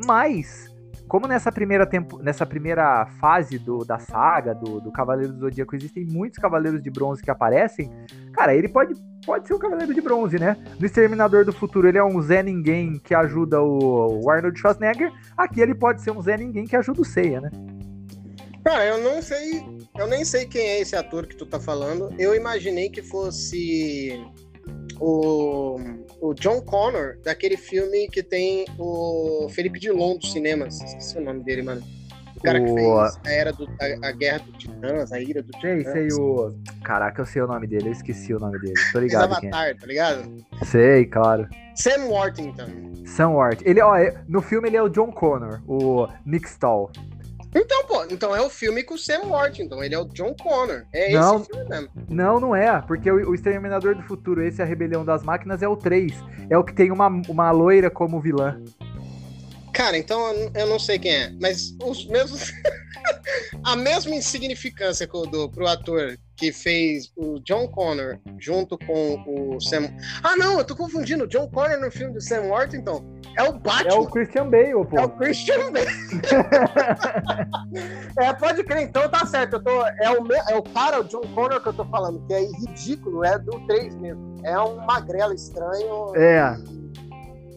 mas como nessa primeira, tempo, nessa primeira fase do, da saga do, do Cavaleiro do Zodíaco existem muitos Cavaleiros de Bronze que aparecem, cara, ele pode, pode ser um Cavaleiro de Bronze, né? No Exterminador do Futuro ele é um Zé Ninguém que ajuda o, o Arnold Schwarzenegger, aqui ele pode ser um Zé Ninguém que ajuda o Seiya, né? Cara, eu não sei. Eu nem sei quem é esse ator que tu tá falando. Eu imaginei que fosse o, o John Connor, daquele filme que tem o Felipe Dilon dos cinemas. Esqueci o nome dele, mano. O cara que fez a, era do, a, a Guerra do Titãs, a Ira do Titãs. sei o. Caraca, eu sei o nome dele, eu esqueci o nome dele. Tô Fez ligado é. Avatar, tá ligado? Sei, claro. Sam Worthington. Sam Wart. Ele, ó, é- no filme ele é o John Connor, o Nick Stahl. Então, pô, então é o filme com o Sam Worthington. Ele é o John Connor. É Não. esse filme mesmo. Não, não é, porque o, o Exterminador do Futuro, esse é a Rebelião das Máquinas, é o 3. É o que tem uma, uma loira como vilã. Cara, então eu não sei quem é, mas os mesmos. a mesma insignificância que eu dou pro ator que fez o John Connor junto com o Sam. Ah, não, eu tô confundindo. O John Connor no filme do Sam Worthington é o Batman. É o Christian Bale, pô. É o Christian Bale. é, pode crer, então tá certo. Eu tô, é, o, é o cara, o John Connor que eu tô falando, que é ridículo, é do 3 mesmo. É um magrelo estranho. É.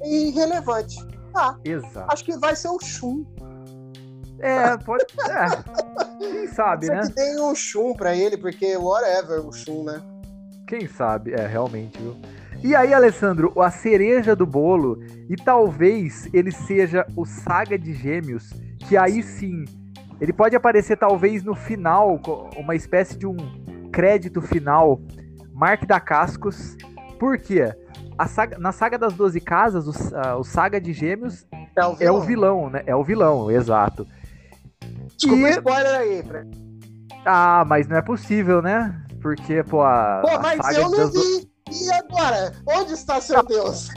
E irrelevante. Tá. Exato. Acho que vai ser o Shun. É, pode. É. Quem sabe, Você né? que tem um Shun pra ele, porque whatever o Shun, né? Quem sabe, é, realmente, viu? E aí, Alessandro, a cereja do bolo, e talvez ele seja o Saga de Gêmeos, que aí sim, ele pode aparecer talvez no final, uma espécie de um crédito final, Mark da Cascos. Por quê? A saga- na saga das 12 casas, o, sa- o Saga de Gêmeos É o é vilão. o vilão, né? É o vilão, exato. Desculpa o E- spoiler aí, Fred. Ah, mas não é possível, né? Porque, pô, a, Pô, a mas saga eu não das do- vi. E agora? Onde está seu Deus?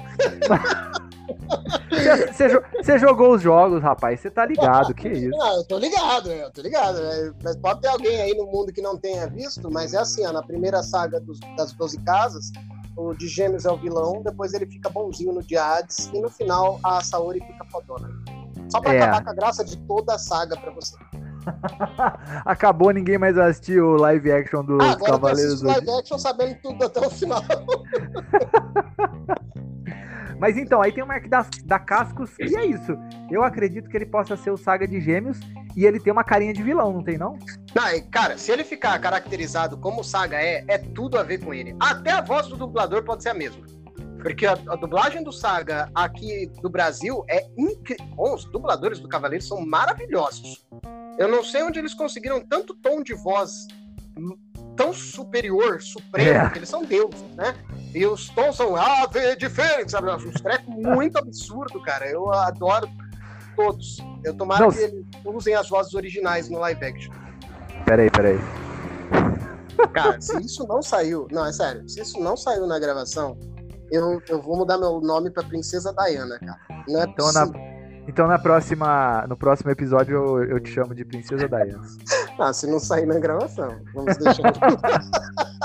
Você jogou os jogos, rapaz. Você tá ligado, que isso. Não, eu tô ligado, eu tô ligado. né? Mas pode ter alguém aí no mundo que não tenha visto, mas é assim, ó, na primeira saga dos- das 12 casas, o de Gêmeos é o vilão, depois ele fica bonzinho no de Hades, e no final a Saori fica fodona. Só pra É. acabar com a graça de toda a saga pra você. Acabou, ninguém mais vai assistir o live action dos Ah, Cavaleiros do live action sabendo tudo até o final. Mas então, aí tem o Mark da, da Cascos, e é isso. Eu acredito que ele possa ser o Saga de Gêmeos, e ele tem uma carinha de vilão, não tem não? Não, cara, se ele ficar caracterizado como o Saga é, é tudo a ver com ele. Até a voz do dublador pode ser a mesma. Porque a, a dublagem do Saga aqui do Brasil é incrível. Os dubladores do Cavaleiro são maravilhosos. Eu não sei onde eles conseguiram tanto tom de voz tão superior, supremo, É. porque eles são deuses, né? E os tons são ave de fênix, sabe? Uns trecos muito absurdo, cara. Eu adoro todos. Eu tomara Não, que eles usem as vozes originais no live action. Peraí, peraí. Cara, se isso não saiu. Não, é sério. Se isso não saiu na gravação, eu, eu vou mudar meu nome pra Princesa Diana, cara. Não é Então, na, possível. Então na próxima, no próximo episódio eu, eu te chamo de Princesa Diana. Ah, se não sair na gravação. Vamos deixar.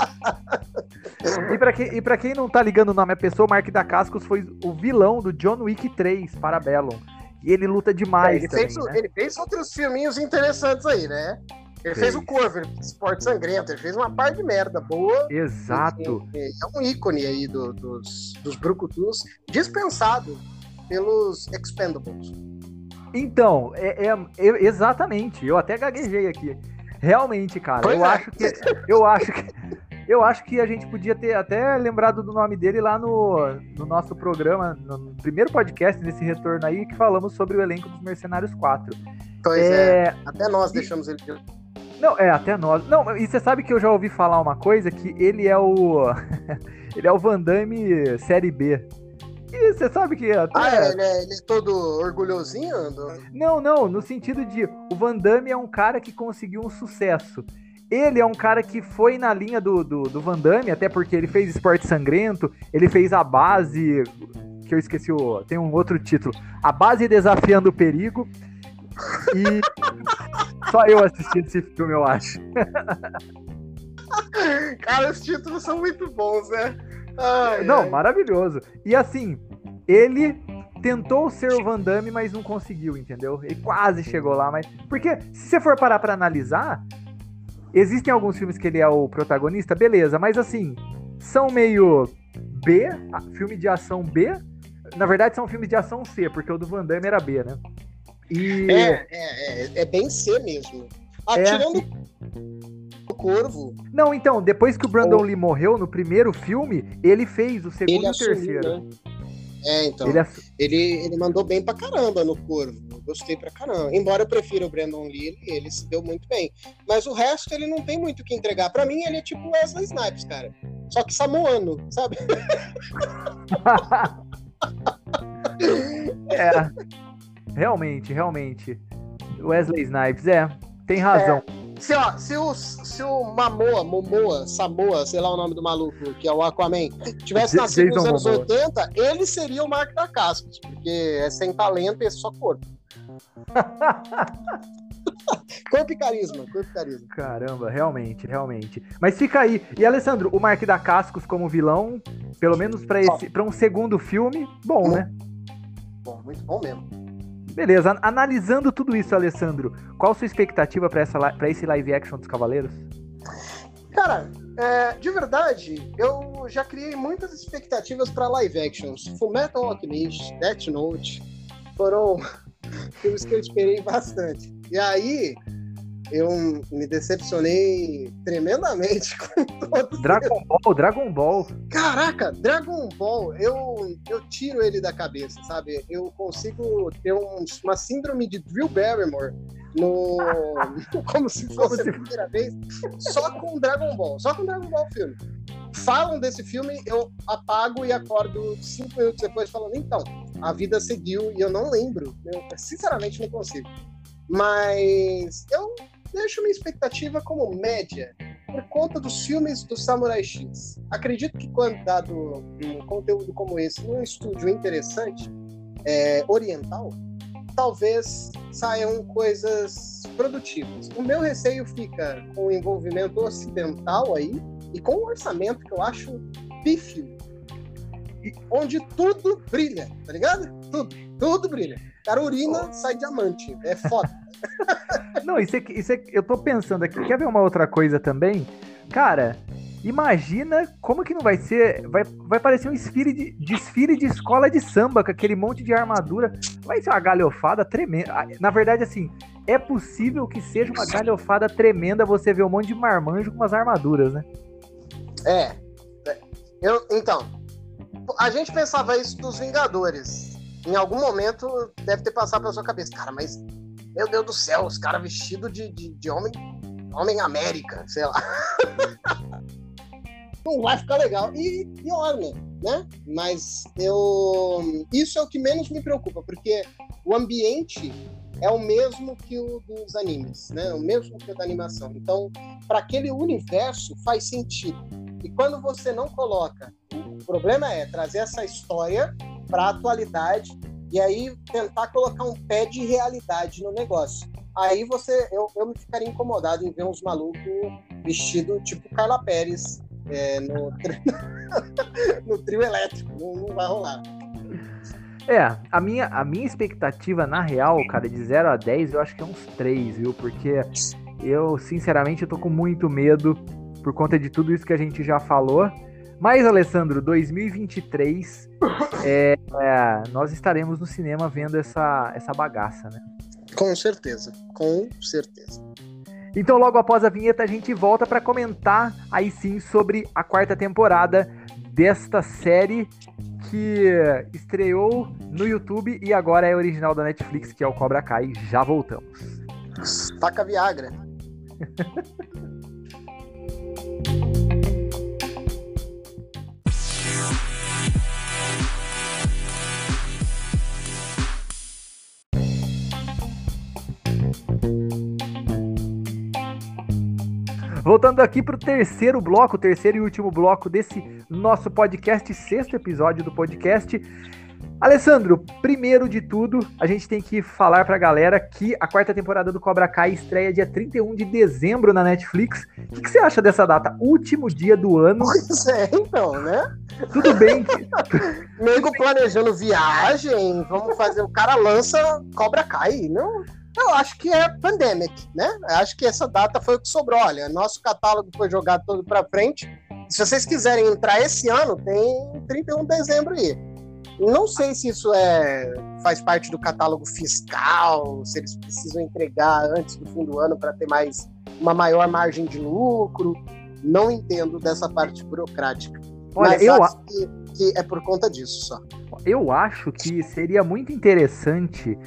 E pra, quem, e pra quem não tá ligando o nome à pessoa, o Mark da Cascos foi o vilão do John Wick 3, Parabellum. E ele luta demais ele, também, fez, né? ele fez outros filminhos interessantes aí, né? Ele fez, Fez. o Cover, Esporte Sangrento, ele fez uma par de merda boa. Exato. É, é um ícone aí do- dos, dos Brucutus, dispensado pelos Expendables. Então, é, é- eu- exatamente. Eu até gaguejei aqui. Realmente, cara. Pois eu é. acho que eu acho que eu acho que a gente podia ter até lembrado do nome dele lá no, no nosso programa, no primeiro podcast desse retorno aí que falamos sobre o elenco dos Mercenários 4. Pois é. É, Até nós deixamos ele. não, é até nós. Não, e você sabe que eu já ouvi falar uma coisa que ele é o ele é o Van Damme série B. E você sabe que até Ah, ele, é, ele é todo orgulhosinho? do- Não, não, no sentido de o Van Damme é um cara que conseguiu um sucesso. Ele é um cara que foi na linha do, do, do Van Damme, até porque ele fez esporte sangrento, ele fez a base, que eu esqueci o. Tem um outro título. A base desafiando o perigo. E só eu assisti esse filme, eu acho. Cara, os títulos são muito bons, né? Ai, Não, ai. maravilhoso. E assim, ele tentou ser o Van Damme, mas não conseguiu, entendeu? Ele quase chegou lá, mas. Porque, se você for parar pra analisar, existem alguns filmes que ele é o protagonista, beleza, mas assim, são meio B, filme de ação B. Na verdade, são filmes de ação C, porque o do Van Damme era B, né? E. É, é, é, é bem C mesmo. Ah, É, Corvo, Não, então, depois que o Brandon Ou- Lee morreu no primeiro filme, ele fez o segundo ele e o assumiu, terceiro. né? É, então. Ele Ele, ass- ele, mandou bem pra caramba no Corvo. Eu gostei pra caramba. Embora eu prefira o Brandon Lee, ele, ele se deu muito bem. Mas o resto, ele não tem muito o que entregar. Pra mim, ele é tipo Wesley Snipes, cara. Só que samoano, sabe? É. Realmente, realmente. Wesley Snipes, é. Tem razão. Se, ó, se, o, se o Mamoa, Momoa, Samoa, sei lá o nome do maluco, que é o Aquaman, tivesse nascido nos anos Momoa. 80, ele seria o Marco da Cascos, porque é sem talento e é só corpo. corpo e carisma, corpo e carisma. Caramba, realmente, realmente. Mas fica aí. E Alessandro, o Mark da Cascos como vilão, pelo menos para esse, para um segundo filme, bom, né? Bom, muito bom mesmo. Beleza, analisando tudo isso, Alessandro, qual sua expectativa para esse live action dos Cavaleiros? Cara, é, de verdade, eu já criei muitas expectativas para live actions. Fullmetal Alchemist, Death Note, foram filmes que eu esperei bastante. E aí, eu me decepcionei tremendamente com todos. Dragon eles. Ball, Dragon Ball. Caraca, Dragon Ball, eu, eu tiro ele da cabeça, sabe? Eu consigo ter um, uma síndrome de Drew Barrymore no, como se fosse a primeira vez, só com Dragon Ball, só com Dragon Ball filme. Falam desse filme, eu apago e acordo cinco minutos depois falando, então, a vida seguiu e eu não lembro. Eu sinceramente não consigo. Mas eu deixo minha expectativa como média por conta dos filmes do Samurai X. Acredito que quando dado um conteúdo como esse num estúdio interessante, é, oriental, talvez saiam coisas produtivas. O meu receio fica com o envolvimento ocidental aí e com o orçamento que eu acho pífio, onde tudo brilha, tá ligado? Tudo, tudo brilha. Cara, urina, sai diamante. É foda. Não, isso é, isso é, eu tô pensando aqui, quer ver uma outra coisa também? Cara, imagina como que não vai ser. Vai, vai parecer um desfile de, desfile de escola de samba com aquele monte de armadura. Vai ser uma galhofada tremenda. Ah, na verdade, assim, é possível que seja uma galhofada tremenda você ver um monte de marmanjo com umas armaduras, né? É. Eu, então, a gente pensava isso dos Vingadores. Em algum momento deve ter passado pela sua cabeça. Cara, mas meu Deus do céu, os caras vestidos de, de, de, homem, homem América, sei lá. Não vai ficar legal. E, e né? Mas eu. Isso é o que menos me preocupa, porque o ambiente é o mesmo que o dos animes, né? O mesmo que o da animação. Então, para aquele universo faz sentido. E quando você não coloca, o problema é trazer essa história para a atualidade e aí tentar colocar um pé de realidade no negócio. Aí você, eu, eu me ficaria incomodado em ver uns malucos vestidos tipo Carla Pérez é, no, no trio elétrico. Não, não vai rolar. É, a minha, a minha expectativa, na real, cara, de 0 a 10, eu acho que é uns 3, viu? Porque eu, sinceramente, eu tô com muito medo por conta de tudo isso que a gente já falou. Mas, Alessandro, 2023, é, é, nós estaremos no cinema vendo essa, essa bagaça, né? Com certeza, com certeza. Então, logo após a vinheta, a gente volta para comentar aí sim sobre a quarta temporada desta série que estreou no YouTube e agora é original da Netflix, que é o Cobra Kai. Já voltamos. Taca Viagra. Voltando aqui para o terceiro bloco, o terceiro e último bloco desse nosso podcast, sexto episódio do podcast. Alessandro, primeiro de tudo, a gente tem que falar para a galera que a quarta temporada do Cobra Kai estreia dia 31 de dezembro na Netflix. O que, que você acha dessa data? Último dia do ano. Pois é, então, né? Tudo bem. Que... Nego planejando viagem, vamos fazer. O cara lança Cobra Kai, não? Eu acho que é Pandemic, né? Eu acho que essa data foi o que sobrou. Olha, nosso catálogo foi jogado todo para frente. Se vocês quiserem entrar esse ano, tem 31 de dezembro aí. Não sei se isso é faz parte do catálogo fiscal, se eles precisam entregar antes do fim do ano para ter mais uma maior margem de lucro. Não entendo dessa parte burocrática. Olha, Mas eu acho que, que é por conta disso só. Eu acho que seria muito interessante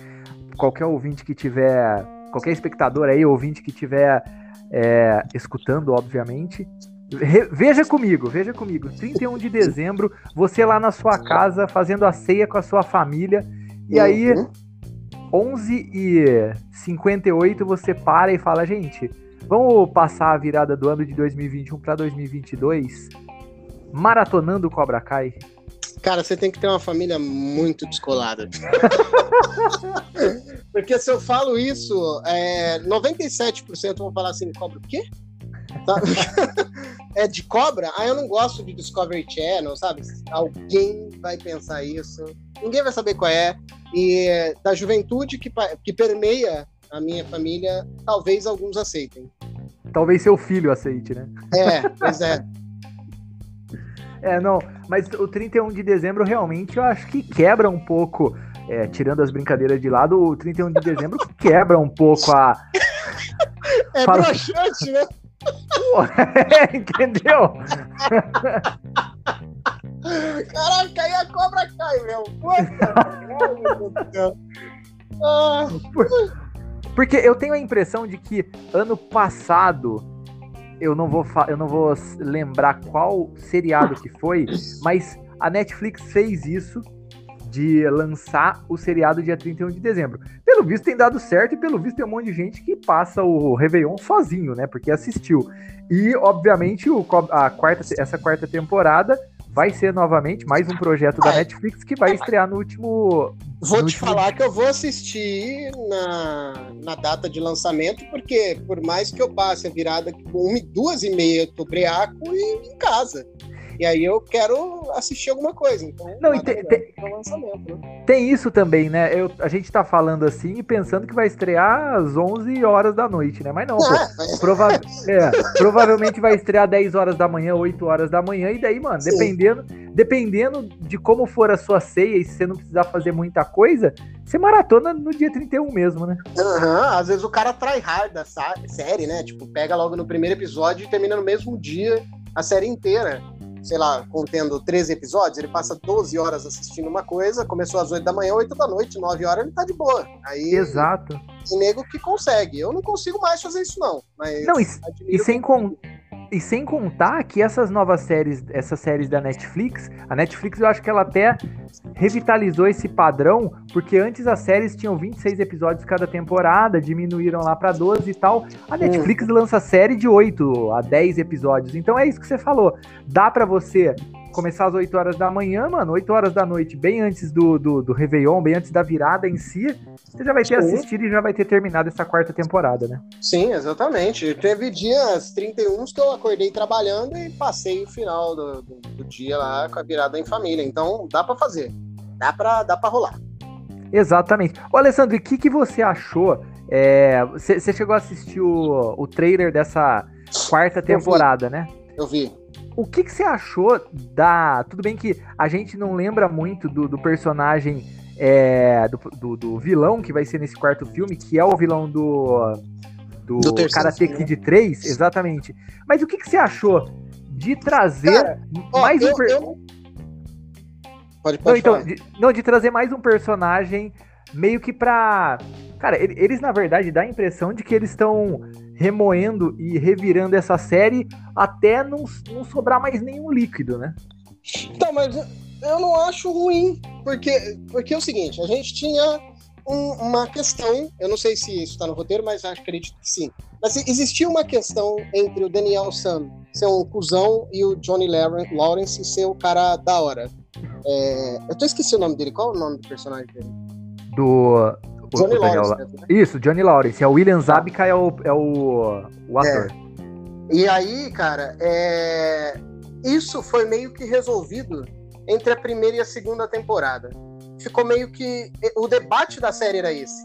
qualquer ouvinte que tiver, qualquer espectador aí, ouvinte que tiver é, escutando, obviamente, veja comigo, veja comigo. 31 de dezembro, você lá na sua casa fazendo a ceia com a sua família, e aí, 11 uhum. e 58 você para e fala, gente, Vamos passar a virada do ano de 2021 para 2022 maratonando Cobra Kai. Cara, você tem que ter uma família muito descolada. Porque se eu falo isso, é, 97% vão falar assim, cobra o quê? Tá? é de cobra? Ah, eu não gosto de Discovery Channel, sabe? Alguém vai pensar isso. Ninguém vai saber qual é. E da juventude que, que permeia a minha família, talvez alguns aceitem. Talvez seu filho aceite, né? É, pois é. É, não, mas o 31 de dezembro realmente eu acho que quebra um pouco, é, tirando as brincadeiras de lado, o 31 de dezembro quebra um pouco a. É Fala... broxante, né? é, entendeu? Caraca, aí a cobra cai, meu. Puta, ah. Porque eu tenho a impressão de que ano passado eu não vou eu não vou lembrar qual seriado que foi, mas a Netflix fez isso de lançar o seriado dia 31 de dezembro. Pelo visto tem dado certo e pelo visto tem um monte de gente que passa o Réveillon sozinho, né? Porque assistiu. E, obviamente, o, a quarta, essa quarta temporada vai ser novamente mais um projeto da Netflix que vai estrear no último. Vou no te último... falar que eu vou assistir na, na data de lançamento, porque por mais que eu passe a virada com uma, duas e meia, eu tô breaco e em casa. E aí eu quero assistir alguma coisa. Então, não, tem, tem, né? tem, isso também, né? Eu, a gente tá falando assim e pensando que vai estrear às 11 horas da noite, né? Mas não, pô, é. prova é, provavelmente vai estrear 10 horas da manhã, 8 horas da manhã, e daí, mano, dependendo, dependendo de como for a sua ceia e se você não precisar fazer muita coisa, você maratona no dia 31 mesmo, né? Uhum, às vezes o cara trai hard da série, né? Tipo, pega logo no primeiro episódio e termina no mesmo dia a série inteira sei lá, contendo 13 episódios, ele passa 12 horas assistindo uma coisa, começou às 8 da manhã, 8 da noite, 9 horas, ele tá de boa. Aí, Exato. Tem nego que consegue. Eu não consigo mais fazer isso, não. Mas não, e, e sem, con e sem contar que essas novas séries, essas séries da Netflix, a Netflix eu acho que ela até revitalizou esse padrão, porque antes as séries tinham 26 episódios cada temporada, diminuíram lá para 12 e tal. A Netflix hum. lança série de 8 a 10 episódios. Então é isso que você falou. Dá para você começar às 8 horas da manhã, mano, 8 horas da noite, bem antes do, do, do Réveillon, bem antes da virada em si, você já vai ter Sim. assistido e já vai ter terminado essa quarta temporada, né? Sim, exatamente. Teve dias 31 que eu acordei trabalhando e passei o final do, do, do dia lá com a virada em família. Então dá para fazer, dá para dá pra rolar. Exatamente. Ô, Alessandro, o que, que você achou? Você é, chegou a assistir o, o trailer dessa quarta temporada, né? Eu vi. O que, que você achou da. Tudo bem que a gente não lembra muito do, do personagem é, do, do, do, vilão que vai ser nesse quarto filme, que é o vilão do. Do, do Karate Kid 3, exatamente. Mas o que, que você achou de trazer Cara, mais ó, um. Per... Eu... Pode, pode não, então, de, não, de trazer mais um personagem meio que pra. Cara, eles na verdade dá a impressão de que eles estão remoendo e revirando essa série até não, não sobrar mais nenhum líquido, né? Então, mas eu não acho ruim, porque, porque é o seguinte, a gente tinha um, uma questão, eu não sei se isso está no roteiro, mas acredito que sim. Mas existia uma questão entre o Daniel Sam ser um cuzão e o Johnny Lawrence ser o cara da hora. É, eu tô esqueci o nome dele, qual é o nome do personagem dele? Do Johnny Lawrence. Né? Isso, Johnny Lawrence. É o William Zabka é o, é o, o ator. É. E aí, cara, é... isso foi meio que resolvido entre a primeira e a segunda temporada. Ficou meio que. O debate da série era esse.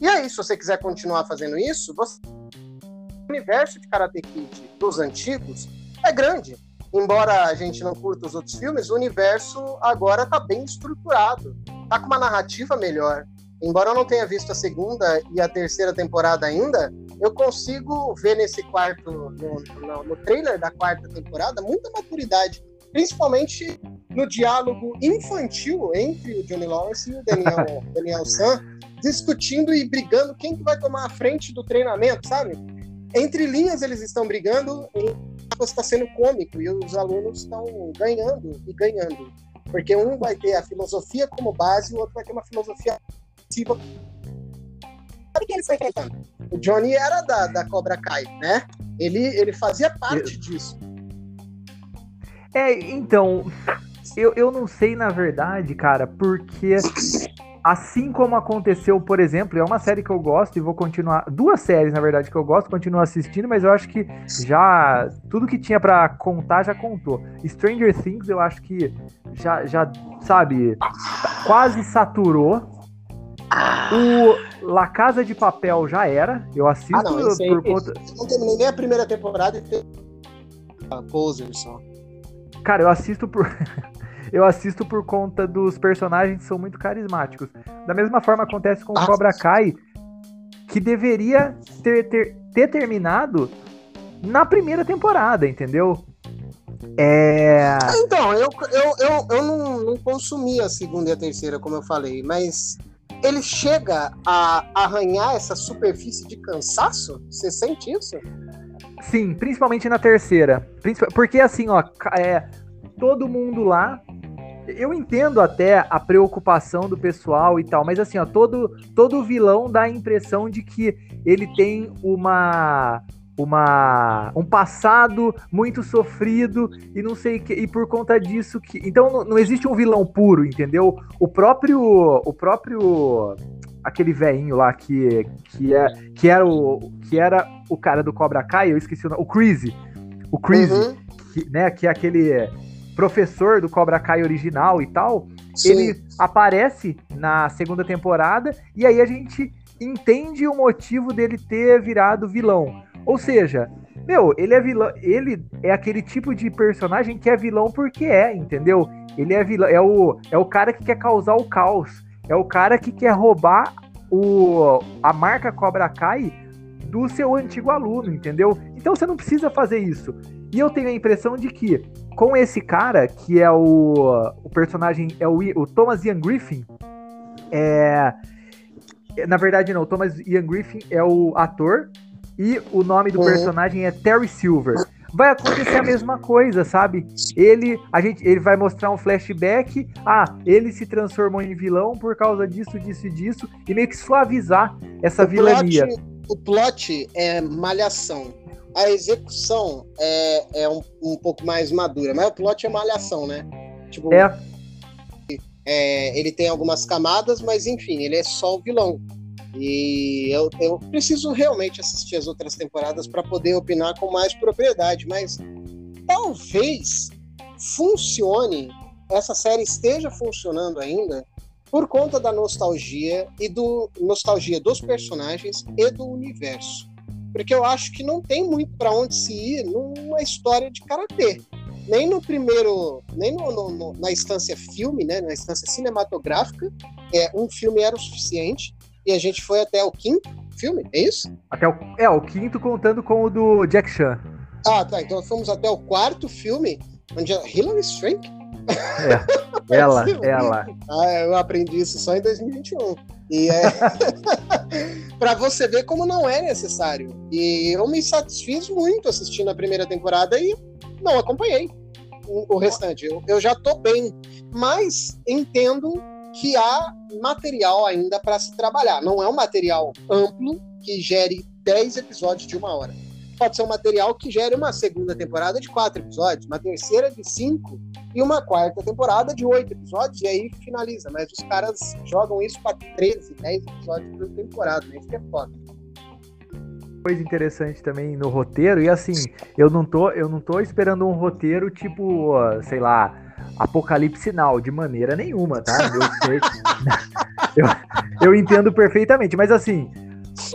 E aí, se você quiser continuar fazendo isso, você... o universo de Karate Kid dos antigos é grande. Embora a gente não curta os outros filmes, o universo agora tá bem estruturado. Tá com uma narrativa melhor embora eu não tenha visto a segunda e a terceira temporada ainda, eu consigo ver nesse quarto, no, no, no trailer da quarta temporada, muita maturidade, principalmente no diálogo infantil entre o Johnny Lawrence e o Daniel, Daniel San, discutindo e brigando quem que vai tomar a frente do treinamento, sabe? Entre linhas eles estão brigando, está sendo cômico e os alunos estão ganhando e ganhando. Porque um vai ter a filosofia como base e o outro vai ter uma filosofia sabe quem ele foi enfrentando. O Johnny era da, da Cobra Kai, né? Ele, ele fazia parte eu... disso. É, então, eu, eu não sei na verdade, cara, porque assim como aconteceu, por exemplo, é uma série que eu gosto e vou continuar, duas séries na verdade que eu gosto, continuo assistindo, mas eu acho que já tudo que tinha para contar já contou. Stranger Things eu acho que já já sabe, quase saturou. O La Casa de Papel já era, eu assisto ah, não, por conta. Não terminei nem a primeira temporada e tem. Poser só. Cara, eu assisto por. eu assisto por conta dos personagens que são muito carismáticos. Da mesma forma acontece com o Cobra Kai, que deveria ter, ter, ter terminado na primeira temporada, entendeu? É... Então, eu, eu, eu, eu não, não consumi a segunda e a terceira, como eu falei, mas ele chega a arranhar essa superfície de cansaço? Você sente isso? Sim, principalmente na terceira. Porque assim, ó, é, todo mundo lá. Eu entendo até a preocupação do pessoal e tal, mas assim, ó, todo, todo vilão dá a impressão de que ele tem uma uma um passado muito sofrido e não sei que e por conta disso que então não, não existe um vilão puro entendeu o próprio o próprio aquele velhinho lá que que é que era o que era o cara do Cobra Kai eu esqueci o nome o Crazy o Crazy uhum. que, né que é aquele professor do Cobra Kai original e tal, Sim. ele aparece na segunda temporada e aí a gente entende o motivo dele ter virado vilão. Ou seja, meu, ele é vilão, ele é aquele tipo de personagem que é vilão porque é, entendeu? Ele é vilão, é o, é o cara que quer causar o caos, é o cara que quer roubar o, a marca Cobra Kai do seu antigo aluno, entendeu? Então você não precisa fazer isso. E eu tenho a impressão de que com esse cara, que é o, o personagem, é o, o Thomas Ian Griffin, é, na verdade não, o Thomas Ian Griffin é o ator e o nome do uhum. personagem é Terry Silver. Vai acontecer a mesma coisa, sabe? Ele, a gente, ele vai mostrar um flashback. Ah, ele se transformou em vilão por causa disso, disso e disso, e meio que suavizar essa o vilania. Plot, o plot é malhação a execução é, é um, um pouco mais madura, mas o plot é malhação, né? Tipo, é. é. Ele tem algumas camadas, mas enfim, ele é só o vilão. E eu, eu preciso realmente assistir as outras temporadas para poder opinar com mais propriedade, mas talvez funcione, essa série esteja funcionando ainda por conta da nostalgia e do nostalgia dos personagens e do universo porque eu acho que não tem muito para onde se ir numa história de karatê. Nem no primeiro, nem no, no, no, na instância filme, né, na instância cinematográfica, é, um filme era o suficiente e a gente foi até o quinto filme, é isso? Até o, é, o quinto contando com o do Jack Chan. Ah, tá. Então fomos até o quarto filme, onde a Hilary Swank. É, ela, ela. Ah, eu aprendi isso só em 2021. E é para você ver como não é necessário. E eu me satisfiz muito assistindo a primeira temporada e não acompanhei o, o restante. Eu, eu já tô bem, mas entendo que há material ainda para se trabalhar. Não é um material amplo que gere 10 episódios de uma hora. Pode ser um material que gere uma segunda temporada de quatro episódios, uma terceira de cinco e uma quarta temporada de oito episódios, e aí finaliza. Mas os caras jogam isso para 13, 10 episódios por temporada, né? Isso é foda. Coisa interessante também no roteiro, e assim, eu não tô, eu não tô esperando um roteiro tipo, sei lá, Apocalipse Now, de maneira nenhuma, tá? Eu, eu, eu entendo perfeitamente, mas assim,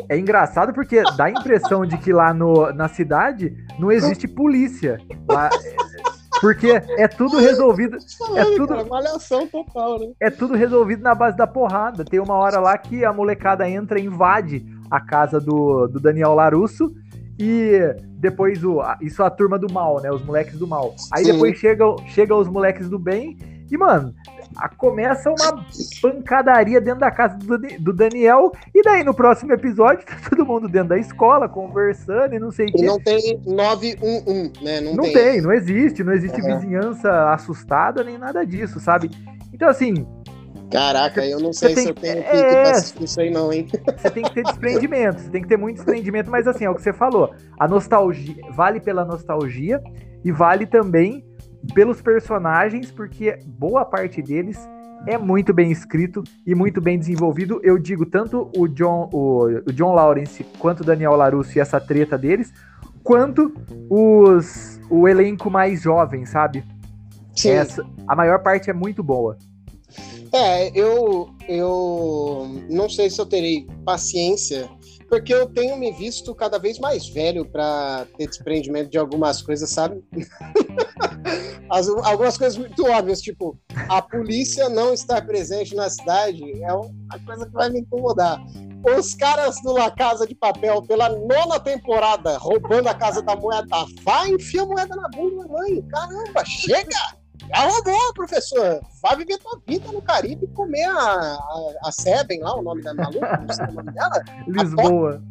é engraçado porque dá a impressão de que lá no, na cidade não existe polícia. Lá, porque é tudo resolvido. É tudo. Malhação total, né? É tudo resolvido na base da porrada. Tem uma hora lá que a molecada entra e invade a casa do, do Daniel Larusso. E depois o. Isso é a turma do mal, né? Os moleques do mal. Aí Sim. depois chegam chega os moleques do bem. E, mano, a, começa uma pancadaria dentro da casa do, do, Daniel, e daí no próximo episódio tá todo mundo dentro da escola, conversando e não sei o que. não tem 911, né? Não, não tem, tem não existe, não existe uhum. vizinhança assustada nem nada disso, sabe? Então, assim, Caraca, eu não sei se eu tenho que, é... assistir isso aí, não, hein? Você tem que ter desprendimento, você tem que ter muito desprendimento, mas assim, é o que você falou. A nostalgia vale pela nostalgia e vale também pelos personagens, porque boa parte deles é muito bem escrito e muito bem desenvolvido. Eu digo tanto o John, o, o John Lawrence quanto o Daniel LaRusso e essa treta deles, quanto os o elenco mais jovem, sabe? Sim. Essa, a maior parte é muito boa. É, eu, eu não sei se eu terei paciência, porque eu tenho me visto cada vez mais velho para ter desprendimento de algumas coisas, sabe? As, algumas coisas muito óbvias, tipo, a polícia não estar presente na cidade é uma coisa que vai me incomodar. Os caras do La Casa de Papel, pela nona temporada, roubando a Casa da Moeda, vai enfiar a moeda na bunda da mãe. Caramba, chega! Já roubou, professor. Vai viver tua vida no Caribe e comer a, a, a Seben lá, o nome da maluca, não sei o nome dela. Lisboa.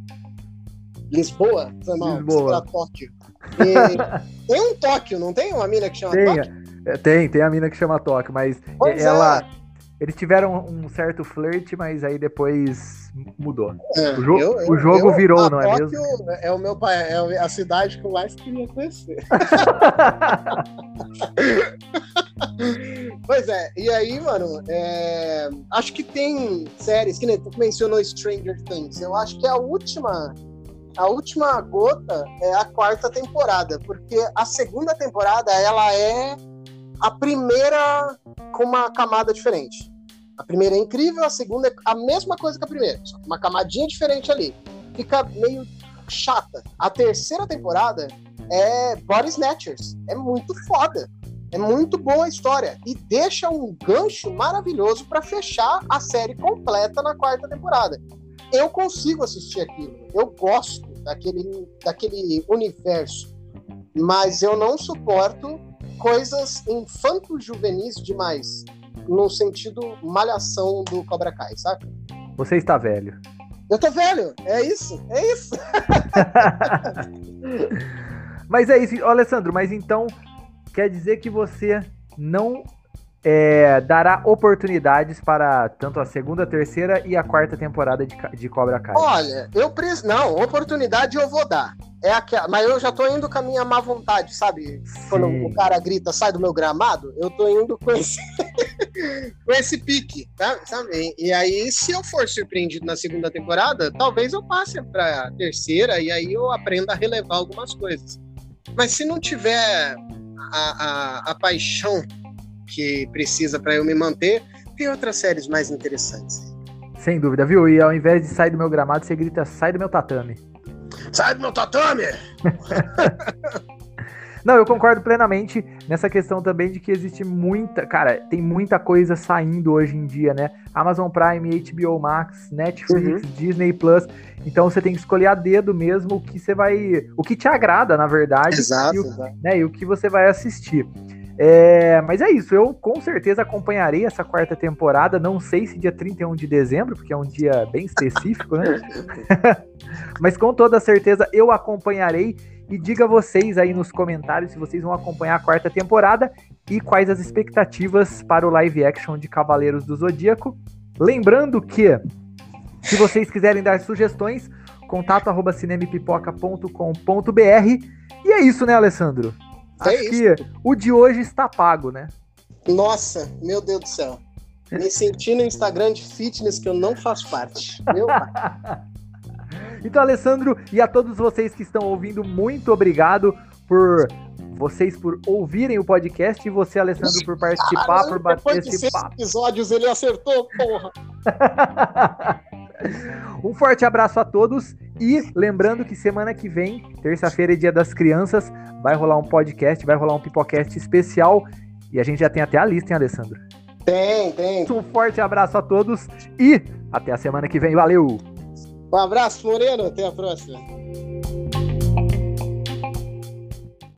Lisboa? Foi mal, Lisboa. Tóquio. E tem um Tóquio, não tem uma mina que chama tem, Tóquio? É, tem, tem a mina que chama Tóquio, mas pois ela. É. Eles tiveram um certo flerte, mas aí depois mudou. É, o, jo eu, eu, o, jogo eu, virou, não é mesmo? É o meu pai, é a cidade que eu mais queria conhecer. pois é, e aí, mano, é, acho que tem séries, que nem tu mencionou Stranger Things, eu acho que a última a última gota é a quarta temporada, porque a segunda temporada ela é a primeira com uma camada diferente. A primeira é incrível, a segunda é a mesma coisa que a primeira, só uma camadinha diferente ali. Fica meio chata. A terceira temporada é Body Snatchers. É muito foda. É muito boa a história e deixa um gancho maravilhoso para fechar a série completa na quarta temporada. Eu consigo assistir aquilo. Eu gosto daquele, daquele universo, mas eu não suporto coisas infanto-juvenis demais no sentido malhação do Cobra Kai, saca? Você está velho. Eu tô velho, é isso, é isso. mas é isso, Alessandro, mas então quer dizer que você não é, dará oportunidades para tanto a segunda, a terceira e a quarta temporada de, de Cobra Kai. Olha, eu preciso. Não, oportunidade eu vou dar. É aquela, mas eu já tô indo com a minha má vontade, sabe? Sim. Quando o cara grita, sai do meu gramado, eu tô indo com esse, com esse pique, tá? sabe? E aí, se eu for surpreendido na segunda temporada, talvez eu passe pra terceira e aí eu aprenda a relevar algumas coisas. Mas se não tiver a, a, a paixão que precisa para eu me manter, tem outras séries mais interessantes. Sem dúvida, viu? E ao invés de sair do meu gramado, você grita: sai do meu tatame. Sai do meu tatame! Não, eu concordo plenamente nessa questão também de que existe muita. Cara, tem muita coisa saindo hoje em dia, né? Amazon Prime, HBO Max, Netflix, uhum. Disney Plus. Então você tem que escolher a dedo mesmo o que você vai. O que te agrada, na verdade. Exato. E o, exato. Né, e o que você vai assistir. É, mas é isso, eu com certeza acompanharei essa quarta temporada. Não sei se dia 31 de dezembro, porque é um dia bem específico, né? mas com toda certeza eu acompanharei. E diga vocês aí nos comentários se vocês vão acompanhar a quarta temporada e quais as expectativas para o live action de Cavaleiros do Zodíaco. Lembrando que, se vocês quiserem dar sugestões, contato arroba cinemepipoca.com.br. E é isso, né, Alessandro? É Acho isso. que o de hoje está pago, né? Nossa, meu Deus do céu. Me senti no Instagram de fitness que eu não faço parte. Meu pai. então, Alessandro, e a todos vocês que estão ouvindo, muito obrigado por vocês por ouvirem o podcast e você, Alessandro, por participar, Caramba, por bater esse papo. episódios ele acertou, porra. um forte abraço a todos e lembrando que semana que vem, terça-feira é dia das crianças, vai rolar um podcast, vai rolar um pipocast especial e a gente já tem até a lista, hein, Alessandro? Tem, tem. Um forte abraço a todos e até a semana que vem. Valeu! Um abraço, Moreno. Até a próxima.